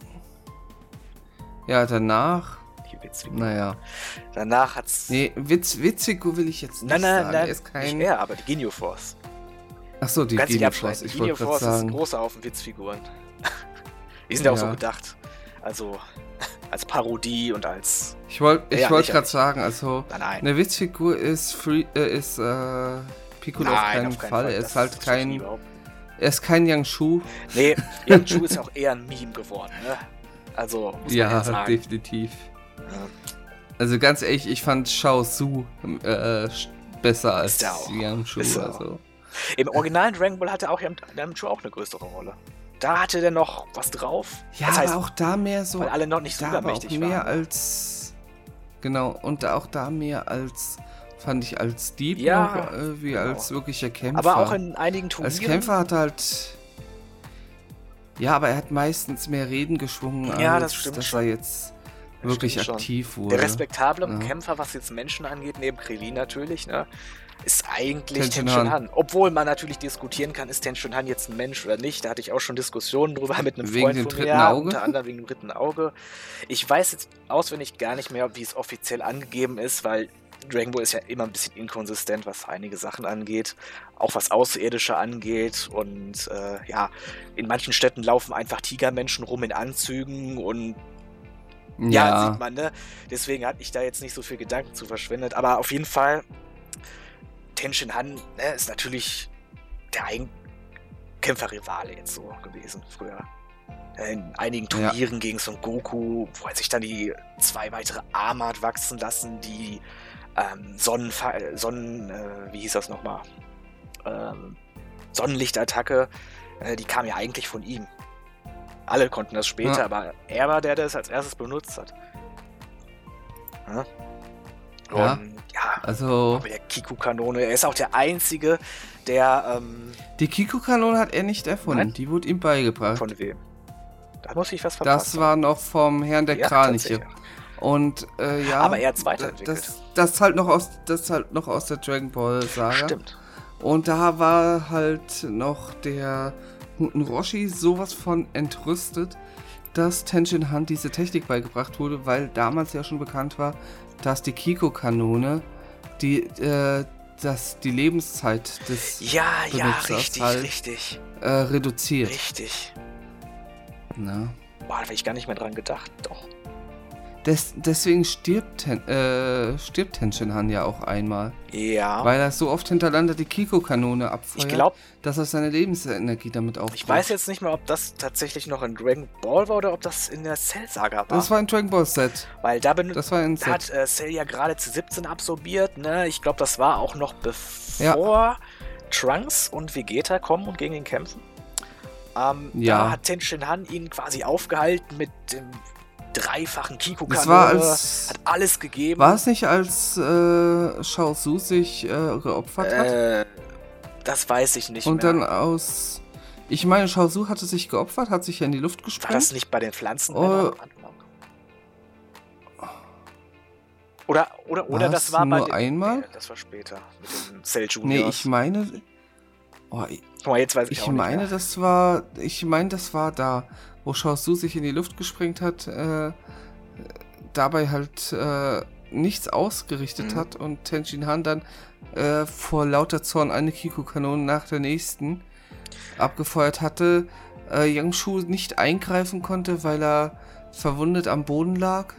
[SPEAKER 2] Ja, danach,
[SPEAKER 3] die Witzfigur.
[SPEAKER 2] naja.
[SPEAKER 3] Danach hat's.
[SPEAKER 2] Nee, Witz, Witzigo will ich jetzt nicht
[SPEAKER 3] Nein, nein,
[SPEAKER 2] sagen.
[SPEAKER 3] nein,
[SPEAKER 2] er ist kein...
[SPEAKER 3] nicht er, aber die Ginyu Force.
[SPEAKER 2] Achso, die
[SPEAKER 3] abschneiden.
[SPEAKER 2] Force.
[SPEAKER 3] Die
[SPEAKER 2] Ich gerade
[SPEAKER 3] Force ist ein
[SPEAKER 2] sagen.
[SPEAKER 3] großer Haufen Witzfiguren. *laughs* die sind ja auch so gedacht. Also *laughs* als Parodie und als.
[SPEAKER 2] Ich wollte ich
[SPEAKER 3] Ja,
[SPEAKER 2] wollt gerade sagen, also
[SPEAKER 3] Nein, nein.
[SPEAKER 2] eine Witzfigur ist Free, äh, ist äh, Piccolo auf keinen, Fall. Er
[SPEAKER 3] Das
[SPEAKER 2] ist halt kein, er ist kein Yangshu.
[SPEAKER 3] Nee, Yangshu ist ja auch eher ein Meme geworden, ne? Also, muss man
[SPEAKER 2] Ja,
[SPEAKER 3] ja sagen.
[SPEAKER 2] definitiv.
[SPEAKER 3] Ja.
[SPEAKER 2] Also ganz ehrlich, ich fand Shao Su äh, besser als.
[SPEAKER 3] Ist er
[SPEAKER 2] Also.
[SPEAKER 3] Im originalen Dragon Ball hatte auch Yam- Yangshu auch eine größere Rolle. Da hatte der noch was drauf.
[SPEAKER 2] Ja,
[SPEAKER 3] das heißt,
[SPEAKER 2] aber auch da mehr so.
[SPEAKER 3] weil alle noch nicht so
[SPEAKER 2] da aber auch
[SPEAKER 3] übermächtig
[SPEAKER 2] mehr
[SPEAKER 3] waren.
[SPEAKER 2] als. Genau, und auch da mehr als. Fand ich als Dieb
[SPEAKER 3] Ja,
[SPEAKER 2] noch, äh, wie
[SPEAKER 3] genau.
[SPEAKER 2] als wirklicher Kämpfer.
[SPEAKER 3] Aber auch in einigen Turnieren.
[SPEAKER 2] Als Kämpfer hat er halt. Ja, aber er hat meistens mehr Reden geschwungen,
[SPEAKER 3] Ja,
[SPEAKER 2] als
[SPEAKER 3] das stimmt
[SPEAKER 2] dass
[SPEAKER 3] schon.
[SPEAKER 2] er jetzt
[SPEAKER 3] Das
[SPEAKER 2] wirklich
[SPEAKER 3] stimmt schon.
[SPEAKER 2] aktiv wurde.
[SPEAKER 3] Der respektable
[SPEAKER 2] Ja.
[SPEAKER 3] Kämpfer, was jetzt Menschen angeht, neben Krillin natürlich, ne, ist eigentlich
[SPEAKER 2] Tenshin
[SPEAKER 3] Tenshin
[SPEAKER 2] Han.
[SPEAKER 3] Obwohl man natürlich diskutieren kann, ist Tenshin Han jetzt ein Mensch oder nicht. Da hatte ich auch schon Diskussionen drüber mit einem
[SPEAKER 2] Wegen
[SPEAKER 3] Freund
[SPEAKER 2] dem
[SPEAKER 3] von
[SPEAKER 2] dritten
[SPEAKER 3] mir,
[SPEAKER 2] Auge?
[SPEAKER 3] unter anderem wegen dem dritten Auge. Ich weiß jetzt auswendig gar nicht mehr, wie es offiziell angegeben ist, weil Dragon Ball ist ja immer ein bisschen inkonsistent, was einige Sachen angeht, auch was Außerirdische angeht und äh, ja, in manchen Städten laufen einfach Tigermenschen rum in Anzügen und ja,
[SPEAKER 2] ja,
[SPEAKER 3] sieht man, ne? Deswegen hatte ich da jetzt nicht so viel Gedanken zu verschwendet. Aber auf jeden Fall, Tenshin Han ne, ist natürlich der Ein Kämpferrivale jetzt so gewesen früher. In einigen
[SPEAKER 2] Ja.
[SPEAKER 3] Turnieren gegen Son Goku, wo er sich dann die zwei weitere Arme hat wachsen lassen, die ähm, Sonnen, Sonnen äh, wie hieß das nochmal? Ähm, Sonnenlichtattacke, äh, die kam ja eigentlich von ihm. Alle konnten das später,
[SPEAKER 2] Ja.
[SPEAKER 3] aber er war der, der es als erstes benutzt hat. Ja.
[SPEAKER 2] Ja.
[SPEAKER 3] Ja,
[SPEAKER 2] also
[SPEAKER 3] mit der Kiku-Kanone. Er ist auch der Einzige, der ähm,
[SPEAKER 2] die Kiko-Kanone hat er nicht erfunden,
[SPEAKER 3] Nein?
[SPEAKER 2] die wurde ihm beigebracht.
[SPEAKER 3] von wem? Da muss ich was verpasst
[SPEAKER 2] das war noch vom Herrn der
[SPEAKER 3] Ja,
[SPEAKER 2] Kraniche. Und äh, ja,
[SPEAKER 3] Aber er hat's weiterentwickelt.
[SPEAKER 2] Das, das halt noch aus das halt noch aus der Dragon Ball Saga.
[SPEAKER 3] Stimmt.
[SPEAKER 2] Und da war halt noch der guten Roshi sowas von entrüstet, dass Tenshin Han diese Technik beigebracht wurde, weil damals ja schon bekannt war, dass die Kiko-Kanone die, äh, dass die Lebenszeit des
[SPEAKER 3] Ja, ja,
[SPEAKER 2] Benutzers
[SPEAKER 3] richtig,
[SPEAKER 2] halt.
[SPEAKER 3] richtig,
[SPEAKER 2] äh, reduziert.
[SPEAKER 3] richtig.
[SPEAKER 2] Ne?
[SPEAKER 3] Boah, da habe ich gar nicht mehr dran gedacht. Doch.
[SPEAKER 2] Des, deswegen stirbt, Ten, äh, stirbt Tenshin Han ja auch einmal.
[SPEAKER 3] Ja.
[SPEAKER 2] Weil er so oft hintereinander die Kiko-Kanone abfeuert,
[SPEAKER 3] ich glaube,
[SPEAKER 2] dass er seine Lebensenergie damit aufbaut.
[SPEAKER 3] ich weiß jetzt nicht mehr, ob das tatsächlich noch in Dragon Ball war oder ob das in der Cell-Saga war.
[SPEAKER 2] Das war ein Dragon Ball Set.
[SPEAKER 3] Weil da benutzt
[SPEAKER 2] Das war ein
[SPEAKER 3] Da hat äh, Cell ja gerade zu 17 absorbiert, ne? Ich glaube, das war auch noch bevor Trunks und Vegeta kommen und gegen ihn kämpfen. Ähm,
[SPEAKER 2] Ja.
[SPEAKER 3] Da hat Tenshin Han ihn quasi aufgehalten mit dem dreifachen Kiko-Kanone.
[SPEAKER 2] Das war als.
[SPEAKER 3] Hat alles gegeben.
[SPEAKER 2] War es nicht, als äh, Shao Su sich äh, geopfert hat?
[SPEAKER 3] Äh, das weiß ich nicht
[SPEAKER 2] Und
[SPEAKER 3] mehr.
[SPEAKER 2] dann aus. Ich meine, Shao Su hatte sich geopfert, hat sich ja in die Luft
[SPEAKER 3] war
[SPEAKER 2] gesprengt.
[SPEAKER 3] das nicht bei den Pflanzen?
[SPEAKER 2] Oh.
[SPEAKER 3] Oder, oder, oder das war bei
[SPEAKER 2] nur
[SPEAKER 3] den,
[SPEAKER 2] einmal?
[SPEAKER 3] Nee, das war später. Mit dem Cell
[SPEAKER 2] Nee, ich meine. Oh, ich
[SPEAKER 3] mal, jetzt weiß ich,
[SPEAKER 2] ich
[SPEAKER 3] auch nicht
[SPEAKER 2] meine,
[SPEAKER 3] mehr.
[SPEAKER 2] das war. Ich meine, das war da, wo Shao Su sich in die Luft gesprengt hat, äh, dabei halt äh, nichts ausgerichtet
[SPEAKER 3] Mhm.
[SPEAKER 2] hat und Tenshin Han dann äh, vor lauter Zorn eine Kiko-Kanone nach der nächsten abgefeuert hatte. Äh, Yangshu nicht eingreifen konnte, weil er verwundet am Boden lag.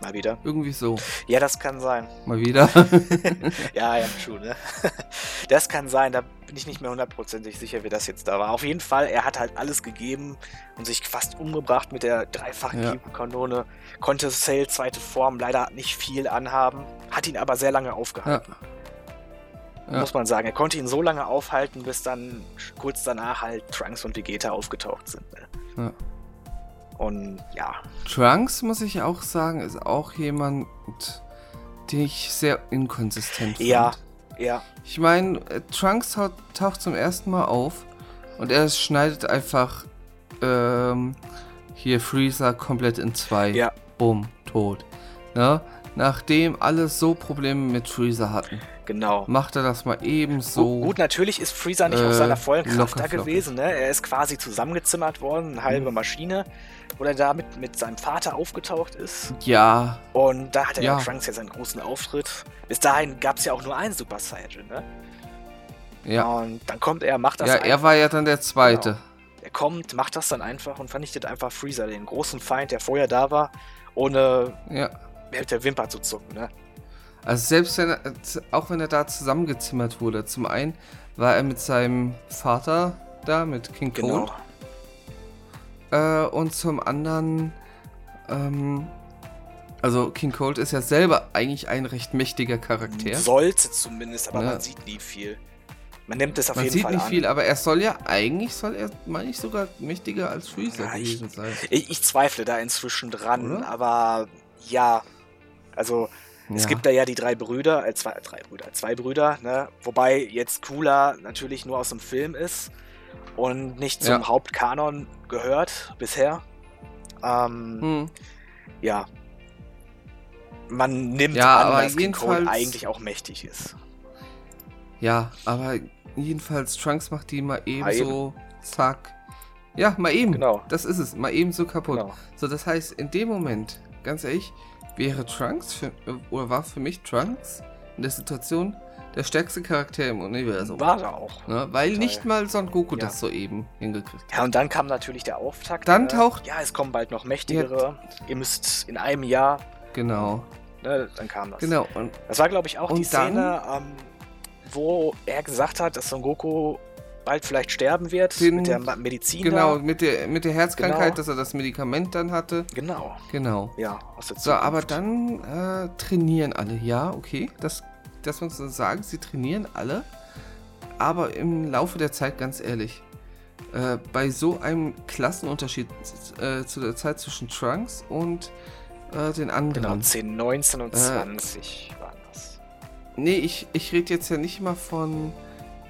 [SPEAKER 3] Mal wieder.
[SPEAKER 2] Irgendwie so.
[SPEAKER 3] Ja, das kann sein.
[SPEAKER 2] Mal wieder. *laughs* *laughs*
[SPEAKER 3] Ja, ja, schon, ne? *laughs* Das kann sein, da bin ich nicht mehr hundertprozentig sicher, wie das jetzt da war. Auf jeden Fall, er hat halt alles gegeben und sich fast umgebracht mit der dreifachen
[SPEAKER 2] Ja.
[SPEAKER 3] Kiko-Kanone. Konnte Cell zweite Form leider nicht viel anhaben, hat ihn aber sehr lange
[SPEAKER 2] ja.
[SPEAKER 3] aufgehalten,
[SPEAKER 2] Ja.
[SPEAKER 3] muss man sagen. Er konnte ihn so lange aufhalten, bis dann kurz danach halt Trunks und Vegeta aufgetaucht sind. Ne?
[SPEAKER 2] Ja.
[SPEAKER 3] Und ja,
[SPEAKER 2] Trunks, muss ich auch sagen, ist auch jemand, den ich sehr inkonsistent finde.
[SPEAKER 3] ja, ja,
[SPEAKER 2] Ich meine, äh, Trunks taucht, taucht zum ersten Mal auf und er schneidet einfach ähm, hier Freezer komplett in zwei.
[SPEAKER 3] Ja.
[SPEAKER 2] Bumm, tot. Ne? Nachdem alle so Probleme mit Freezer hatten,
[SPEAKER 3] genau.
[SPEAKER 2] macht er das mal eben so.
[SPEAKER 3] Gut, gut, natürlich ist Freezer nicht
[SPEAKER 2] äh,
[SPEAKER 3] auf seiner vollen Kraft da gewesen. Ne? Er ist quasi zusammengezimmert worden, eine halbe
[SPEAKER 2] Mhm.
[SPEAKER 3] Maschine, wo er da mit, mit seinem Vater aufgetaucht ist.
[SPEAKER 2] Ja,
[SPEAKER 3] Und da hatte ja.
[SPEAKER 2] Ja.
[SPEAKER 3] Trunks ja seinen großen Auftritt. Bis dahin gab es ja auch nur einen Super Saiyan. Ne?
[SPEAKER 2] ja.
[SPEAKER 3] Und dann kommt er, macht das
[SPEAKER 2] Ja, er war ja dann der Zweite.
[SPEAKER 3] Genau. Er kommt, macht das dann einfach und vernichtet einfach Freezer, den großen Feind, der vorher da war, ohne
[SPEAKER 2] Ja.
[SPEAKER 3] Mit der Wimper zu zucken. Ne?
[SPEAKER 2] Also selbst wenn er, auch wenn er da zusammengezimmert wurde, zum einen war er mit seinem Vater da, mit King
[SPEAKER 3] Genau.
[SPEAKER 2] Cold, äh, und zum anderen, ähm, also King Cold ist ja selber eigentlich ein recht mächtiger Charakter.
[SPEAKER 3] Sollte zumindest, aber
[SPEAKER 2] Ja.
[SPEAKER 3] man sieht nie viel. Man nimmt es auf
[SPEAKER 2] Man
[SPEAKER 3] jeden
[SPEAKER 2] sieht
[SPEAKER 3] Fall
[SPEAKER 2] nicht
[SPEAKER 3] an.
[SPEAKER 2] viel, aber er soll ja eigentlich, soll er, meine ich, sogar mächtiger als Freezer
[SPEAKER 3] Ja, ich-
[SPEAKER 2] gewesen sein.
[SPEAKER 3] Ich, ich zweifle da inzwischen dran,
[SPEAKER 2] Oder?
[SPEAKER 3] aber ja. Also, es
[SPEAKER 2] Ja.
[SPEAKER 3] gibt da ja die drei Brüder, äh, zwei, drei Brüder, zwei Brüder, ne? Wobei jetzt Cooler natürlich nur aus dem Film ist und nicht zum
[SPEAKER 2] Ja.
[SPEAKER 3] Hauptkanon gehört bisher. Ähm,
[SPEAKER 2] Hm.
[SPEAKER 3] ja. Man nimmt
[SPEAKER 2] Ja,
[SPEAKER 3] an, dass King Cole eigentlich auch mächtig ist.
[SPEAKER 2] Ja, aber jedenfalls Trunks macht die mal eben
[SPEAKER 3] Mal eben.
[SPEAKER 2] so, zack. Ja, mal eben.
[SPEAKER 3] Genau.
[SPEAKER 2] Das ist es, mal eben so kaputt.
[SPEAKER 3] Genau.
[SPEAKER 2] So, das heißt, in dem Moment, ganz ehrlich, wäre Trunks für, oder war für mich Trunks in der Situation der stärkste Charakter im Universum.
[SPEAKER 3] War er auch.
[SPEAKER 2] Ne? Weil
[SPEAKER 3] Total.
[SPEAKER 2] nicht mal Son Goku
[SPEAKER 3] Ja.
[SPEAKER 2] das soeben hingekriegt hat.
[SPEAKER 3] Ja, und dann kam natürlich der Auftakt.
[SPEAKER 2] Dann
[SPEAKER 3] ne?
[SPEAKER 2] taucht-
[SPEAKER 3] Ja, es kommen bald noch mächtigere. Ihr müsst in einem Jahr.
[SPEAKER 2] Genau,
[SPEAKER 3] Ne, dann kam das.
[SPEAKER 2] genau. Und
[SPEAKER 3] Das war, glaube ich, auch die Szene, ähm, wo er gesagt hat, dass Son Goku bald vielleicht sterben wird
[SPEAKER 2] Den-
[SPEAKER 3] mit der Medizin.
[SPEAKER 2] genau, mit der, mit der Herzkrankheit,
[SPEAKER 3] Genau.
[SPEAKER 2] dass er das Medikament dann hatte.
[SPEAKER 3] Genau.
[SPEAKER 2] Genau.
[SPEAKER 3] Ja, aus der
[SPEAKER 2] So, aber
[SPEAKER 3] Zukunft.
[SPEAKER 2] dann äh, trainieren alle. Ja, okay. Das, das muss man sagen, sie trainieren alle. Aber im Laufe der Zeit, ganz ehrlich, äh, bei so einem Klassenunterschied äh, zu der Zeit zwischen Trunks und äh, den anderen.
[SPEAKER 3] Genau, 10, 19 und
[SPEAKER 2] Äh,
[SPEAKER 3] 20 waren das.
[SPEAKER 2] Nee, ich, ich rede jetzt ja nicht mal von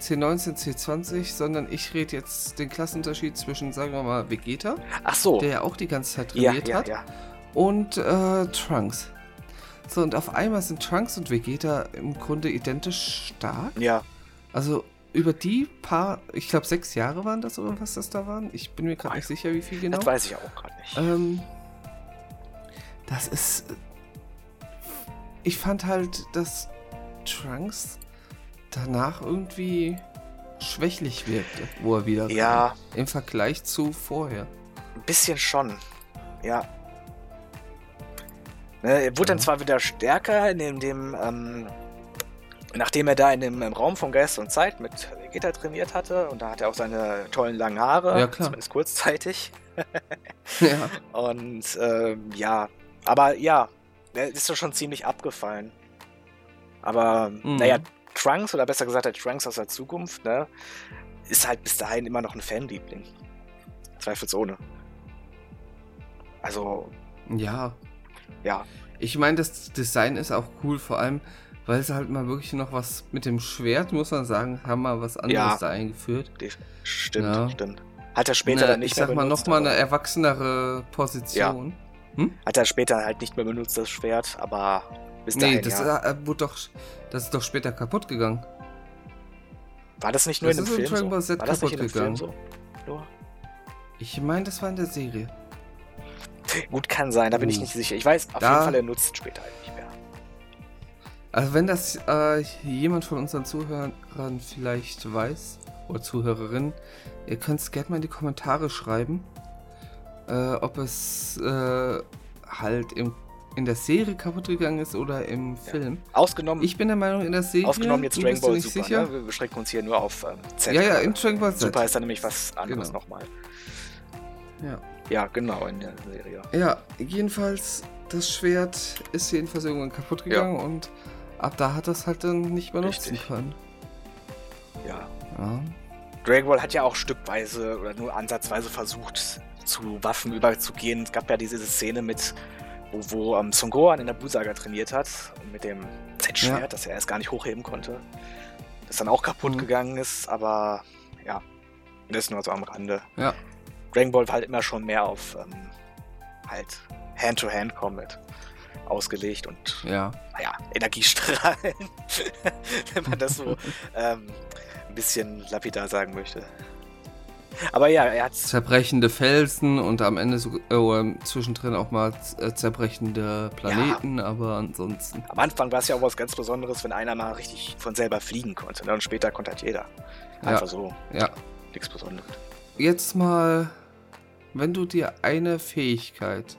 [SPEAKER 2] C19, C20, sondern ich rede jetzt den Klassenunterschied zwischen, sagen wir mal, Vegeta,
[SPEAKER 3] Ach so.
[SPEAKER 2] der ja auch die ganze Zeit
[SPEAKER 3] ja,
[SPEAKER 2] trainiert
[SPEAKER 3] ja,
[SPEAKER 2] hat.
[SPEAKER 3] ja.
[SPEAKER 2] und äh, Trunks. So, und auf einmal sind Trunks und Vegeta im Grunde identisch stark.
[SPEAKER 3] Ja,
[SPEAKER 2] Also über die paar, ich glaube sechs Jahre waren das oder was das da waren. Ich bin mir gerade nicht sicher, wie viel genau.
[SPEAKER 3] das weiß ich auch gerade nicht.
[SPEAKER 2] Ähm, das ist. Ich fand halt, dass Trunks danach irgendwie schwächlich wirkte, wo er wieder
[SPEAKER 3] ja,
[SPEAKER 2] im Vergleich zu vorher.
[SPEAKER 3] ein bisschen schon. Ja. Ne, er wurde dann
[SPEAKER 2] Ja.
[SPEAKER 3] zwar wieder stärker, in dem, ähm, nachdem er da in dem Raum von Geist und Zeit mit Vegeta trainiert hatte und da hat er auch seine tollen langen Haare,
[SPEAKER 2] Ja, klar.
[SPEAKER 3] zumindest kurzzeitig. *laughs*
[SPEAKER 2] Ja.
[SPEAKER 3] Und ähm, ja, aber ja, er ist doch schon ziemlich abgefallen. Aber
[SPEAKER 2] Mhm.
[SPEAKER 3] naja, Trunks, oder besser gesagt der Trunks aus der Zukunft, ne, ist halt bis dahin immer noch ein Fanliebling. Zweifelsohne. Also,
[SPEAKER 2] Ja.
[SPEAKER 3] ja,
[SPEAKER 2] Ich meine, das Design ist auch cool, vor allem, weil sie halt mal wirklich noch was mit dem Schwert, muss man sagen, haben mal was anderes
[SPEAKER 3] Ja.
[SPEAKER 2] da eingeführt.
[SPEAKER 3] stimmt,
[SPEAKER 2] Ja.
[SPEAKER 3] stimmt. Hat er später
[SPEAKER 2] Eine,
[SPEAKER 3] dann nicht
[SPEAKER 2] ich sag
[SPEAKER 3] mehr
[SPEAKER 2] mal,
[SPEAKER 3] benutzt.
[SPEAKER 2] nochmal eine erwachsenere Position.
[SPEAKER 3] Hat er später halt nicht mehr benutzt, das Schwert, aber bis dahin,
[SPEAKER 2] Nee, das
[SPEAKER 3] ja.
[SPEAKER 2] äh, wurde doch, das ist doch später kaputt gegangen.
[SPEAKER 3] War das nicht nur
[SPEAKER 2] das
[SPEAKER 3] in dem Film
[SPEAKER 2] Dragon
[SPEAKER 3] so?
[SPEAKER 2] Ball Z
[SPEAKER 3] War das nicht in dem
[SPEAKER 2] kaputt
[SPEAKER 3] Film so? Nur?
[SPEAKER 2] Ich meine, das war in der Serie. *laughs*
[SPEAKER 3] Gut, kann sein, da bin ich
[SPEAKER 2] Uh.
[SPEAKER 3] nicht sicher. Ich weiß auf
[SPEAKER 2] Da-
[SPEAKER 3] jeden Fall, er nutzt es später halt nicht mehr.
[SPEAKER 2] Also wenn das äh, jemand von unseren Zuhörern vielleicht weiß, oder Zuhörerinnen, ihr könnt es gerne mal in die Kommentare schreiben, äh, ob es äh, halt im, in der Serie kaputt gegangen ist oder im Film.
[SPEAKER 3] Ausgenommen,
[SPEAKER 2] Ich bin der Meinung, in der Serie.
[SPEAKER 3] ausgenommen jetzt Dragon Ball
[SPEAKER 2] nicht
[SPEAKER 3] Super.
[SPEAKER 2] sicher.
[SPEAKER 3] Ne? Wir beschränken uns hier nur auf ähm, Z.
[SPEAKER 2] Ja, ja, in Dragon Ball Z.
[SPEAKER 3] Super ist dann nämlich was anderes
[SPEAKER 2] Genau.
[SPEAKER 3] nochmal.
[SPEAKER 2] Ja.
[SPEAKER 3] Ja, genau, in der Serie.
[SPEAKER 2] ja, jedenfalls, das Schwert ist jedenfalls irgendwann kaputt gegangen und ab da hat das halt dann nicht mehr nutzen
[SPEAKER 3] Richtig.
[SPEAKER 2] können.
[SPEAKER 3] Ja.
[SPEAKER 2] Ja.
[SPEAKER 3] Dragon Ball hat ja auch stückweise oder nur ansatzweise versucht, zu Waffen überzugehen. Es gab ja diese Szene mit, wo, wo ähm, Son Gohan in der Busaga trainiert hat und mit dem Z-Schwert,
[SPEAKER 2] Ja.
[SPEAKER 3] das er erst gar nicht hochheben konnte. Das dann auch kaputt
[SPEAKER 2] Mhm.
[SPEAKER 3] gegangen ist, aber ja, das nur so am Rande.
[SPEAKER 2] Ja.
[SPEAKER 3] Dragon Ball war halt immer schon mehr auf ähm, halt Hand-to-Hand-Combat ausgelegt und
[SPEAKER 2] Ja.
[SPEAKER 3] naja, Energiestrahlen, *laughs* wenn man das so *laughs* ähm, ein bisschen lapidar sagen möchte. Aber ja, er hat
[SPEAKER 2] zerbrechende Felsen und am Ende so, äh, zwischendrin auch mal äh, zerbrechende Planeten, aber ansonsten.
[SPEAKER 3] am Anfang war es ja auch was ganz Besonderes, wenn einer mal richtig von selber fliegen konnte. Ne? Und später konnte halt jeder. Einfach
[SPEAKER 2] Ja.
[SPEAKER 3] so,
[SPEAKER 2] Ja.
[SPEAKER 3] nichts Besonderes.
[SPEAKER 2] Jetzt mal, wenn du dir eine Fähigkeit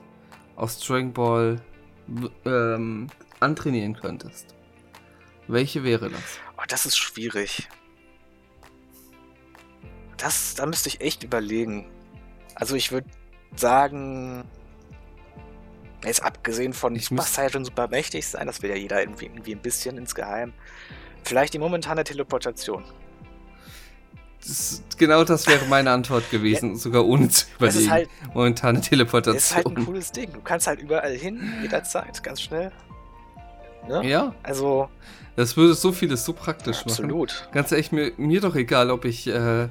[SPEAKER 2] aus Dragon Ball ähm, antrainieren könntest, welche wäre das?
[SPEAKER 3] Oh, das ist schwierig. Das, da müsste ich echt überlegen. Also ich würde sagen, jetzt abgesehen von
[SPEAKER 2] Ich
[SPEAKER 3] Super
[SPEAKER 2] müsst-
[SPEAKER 3] Saiyan super mächtig sein, das will ja jeder irgendwie, irgendwie ein bisschen insgeheim. Vielleicht die momentane Teleportation.
[SPEAKER 2] Das, genau das wäre meine Antwort gewesen, sogar ohne zu
[SPEAKER 3] Das
[SPEAKER 2] überlegen.
[SPEAKER 3] ist halt,
[SPEAKER 2] Momentane Teleportation.
[SPEAKER 3] das ist halt ein cooles Ding. Du kannst halt überall hin, jederzeit, ganz schnell. Ne?
[SPEAKER 2] ja,
[SPEAKER 3] Also,
[SPEAKER 2] das würde so vieles so praktisch machen.
[SPEAKER 3] absolut.
[SPEAKER 2] Ganz ehrlich, mir, mir doch egal, ob ich äh,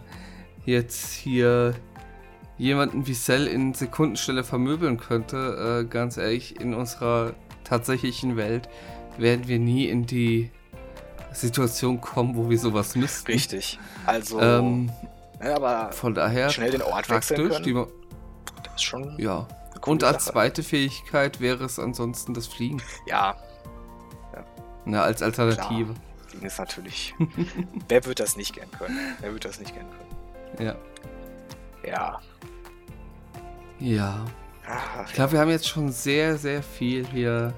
[SPEAKER 2] jetzt hier jemanden wie Cell in Sekundenstelle vermöbeln könnte. Äh, ganz ehrlich, in unserer tatsächlichen Welt werden wir nie in die Situation kommen, wo wir sowas müssten.
[SPEAKER 3] Richtig. Also,
[SPEAKER 2] Ähm,
[SPEAKER 3] ne, aber
[SPEAKER 2] von daher
[SPEAKER 3] schnell den Ort wechseln.
[SPEAKER 2] Die,
[SPEAKER 3] können.
[SPEAKER 2] ma-
[SPEAKER 3] das ist schon
[SPEAKER 2] ja. Und als
[SPEAKER 3] Sache.
[SPEAKER 2] zweite Fähigkeit wäre es ansonsten das Fliegen.
[SPEAKER 3] Ja,
[SPEAKER 2] Na, als Alternative.
[SPEAKER 3] Fliegen ist natürlich. *laughs* Wer wird das nicht gern können? Wer wird das nicht gern können?
[SPEAKER 2] Ja.
[SPEAKER 3] Ja.
[SPEAKER 2] Ja.
[SPEAKER 3] Ah,
[SPEAKER 2] Ich glaube, wir haben jetzt schon sehr, sehr viel hier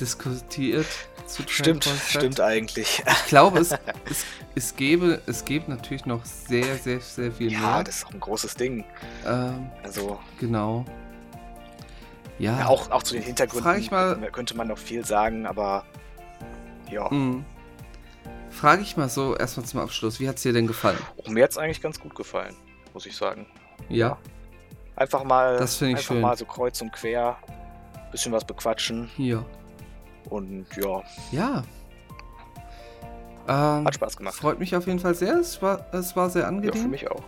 [SPEAKER 2] diskutiert. Zu
[SPEAKER 3] stimmt, stimmt eigentlich.
[SPEAKER 2] Ich glaube, es, *laughs* es, es, gäbe, es gäbe natürlich noch sehr, sehr, sehr viel
[SPEAKER 3] Ja,
[SPEAKER 2] mehr.
[SPEAKER 3] das ist auch ein großes Ding.
[SPEAKER 2] Ähm,
[SPEAKER 3] Also,
[SPEAKER 2] genau. Ja.
[SPEAKER 3] ja, auch, auch zu den Hintergründen
[SPEAKER 2] Frag ich mal-
[SPEAKER 3] könnte man noch viel sagen, aber ja.
[SPEAKER 2] Mhm. Frage ich mal so erstmal zum Abschluss. Wie hat es dir denn gefallen?
[SPEAKER 3] Auch mir hat es eigentlich ganz gut gefallen, muss ich sagen.
[SPEAKER 2] Ja.
[SPEAKER 3] Einfach mal,
[SPEAKER 2] Das finde ich
[SPEAKER 3] einfach
[SPEAKER 2] schön.
[SPEAKER 3] mal so kreuz und quer, bisschen was bequatschen
[SPEAKER 2] Hier.
[SPEAKER 3] und ja,
[SPEAKER 2] Ja. Ähm,
[SPEAKER 3] hat Spaß gemacht.
[SPEAKER 2] freut mich auf jeden Fall sehr. Es war, es war sehr
[SPEAKER 3] Ja, für
[SPEAKER 2] angenehm.
[SPEAKER 3] mich auch.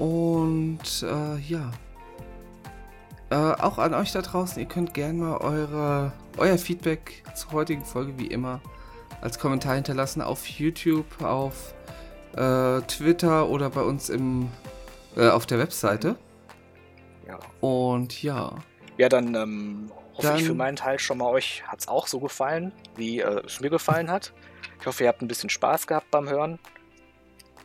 [SPEAKER 2] Und äh, ja. Äh, auch an euch da draußen, ihr könnt gerne mal eure, euer Feedback zur heutigen Folge wie immer als Kommentar hinterlassen auf YouTube, auf äh, Twitter oder bei uns im, äh, auf der Webseite.
[SPEAKER 3] Ja.
[SPEAKER 2] Und ja,
[SPEAKER 3] Ja, dann ähm, hoffe ich
[SPEAKER 2] Dann-
[SPEAKER 3] für meinen Teil schon mal, euch hat es auch so gefallen, wie äh, es mir gefallen hat. Ich hoffe, ihr habt ein bisschen Spaß gehabt beim Hören.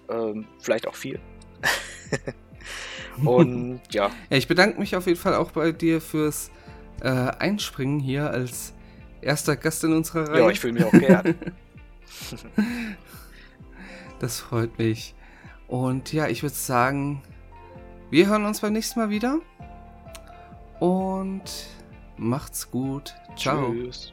[SPEAKER 3] Ähm, vielleicht auch viel. *laughs* Und ja,
[SPEAKER 2] Ja, ich bedanke mich auf jeden Fall auch bei dir fürs äh, einspringen hier als erster Gast in unserer Reihe.
[SPEAKER 3] Ja, ich fühle mich auch gern. *laughs*
[SPEAKER 2] das freut mich. Und ja, ich würde sagen, wir hören uns beim nächsten Mal wieder. Und macht's gut. Ciao.
[SPEAKER 3] Tschüss.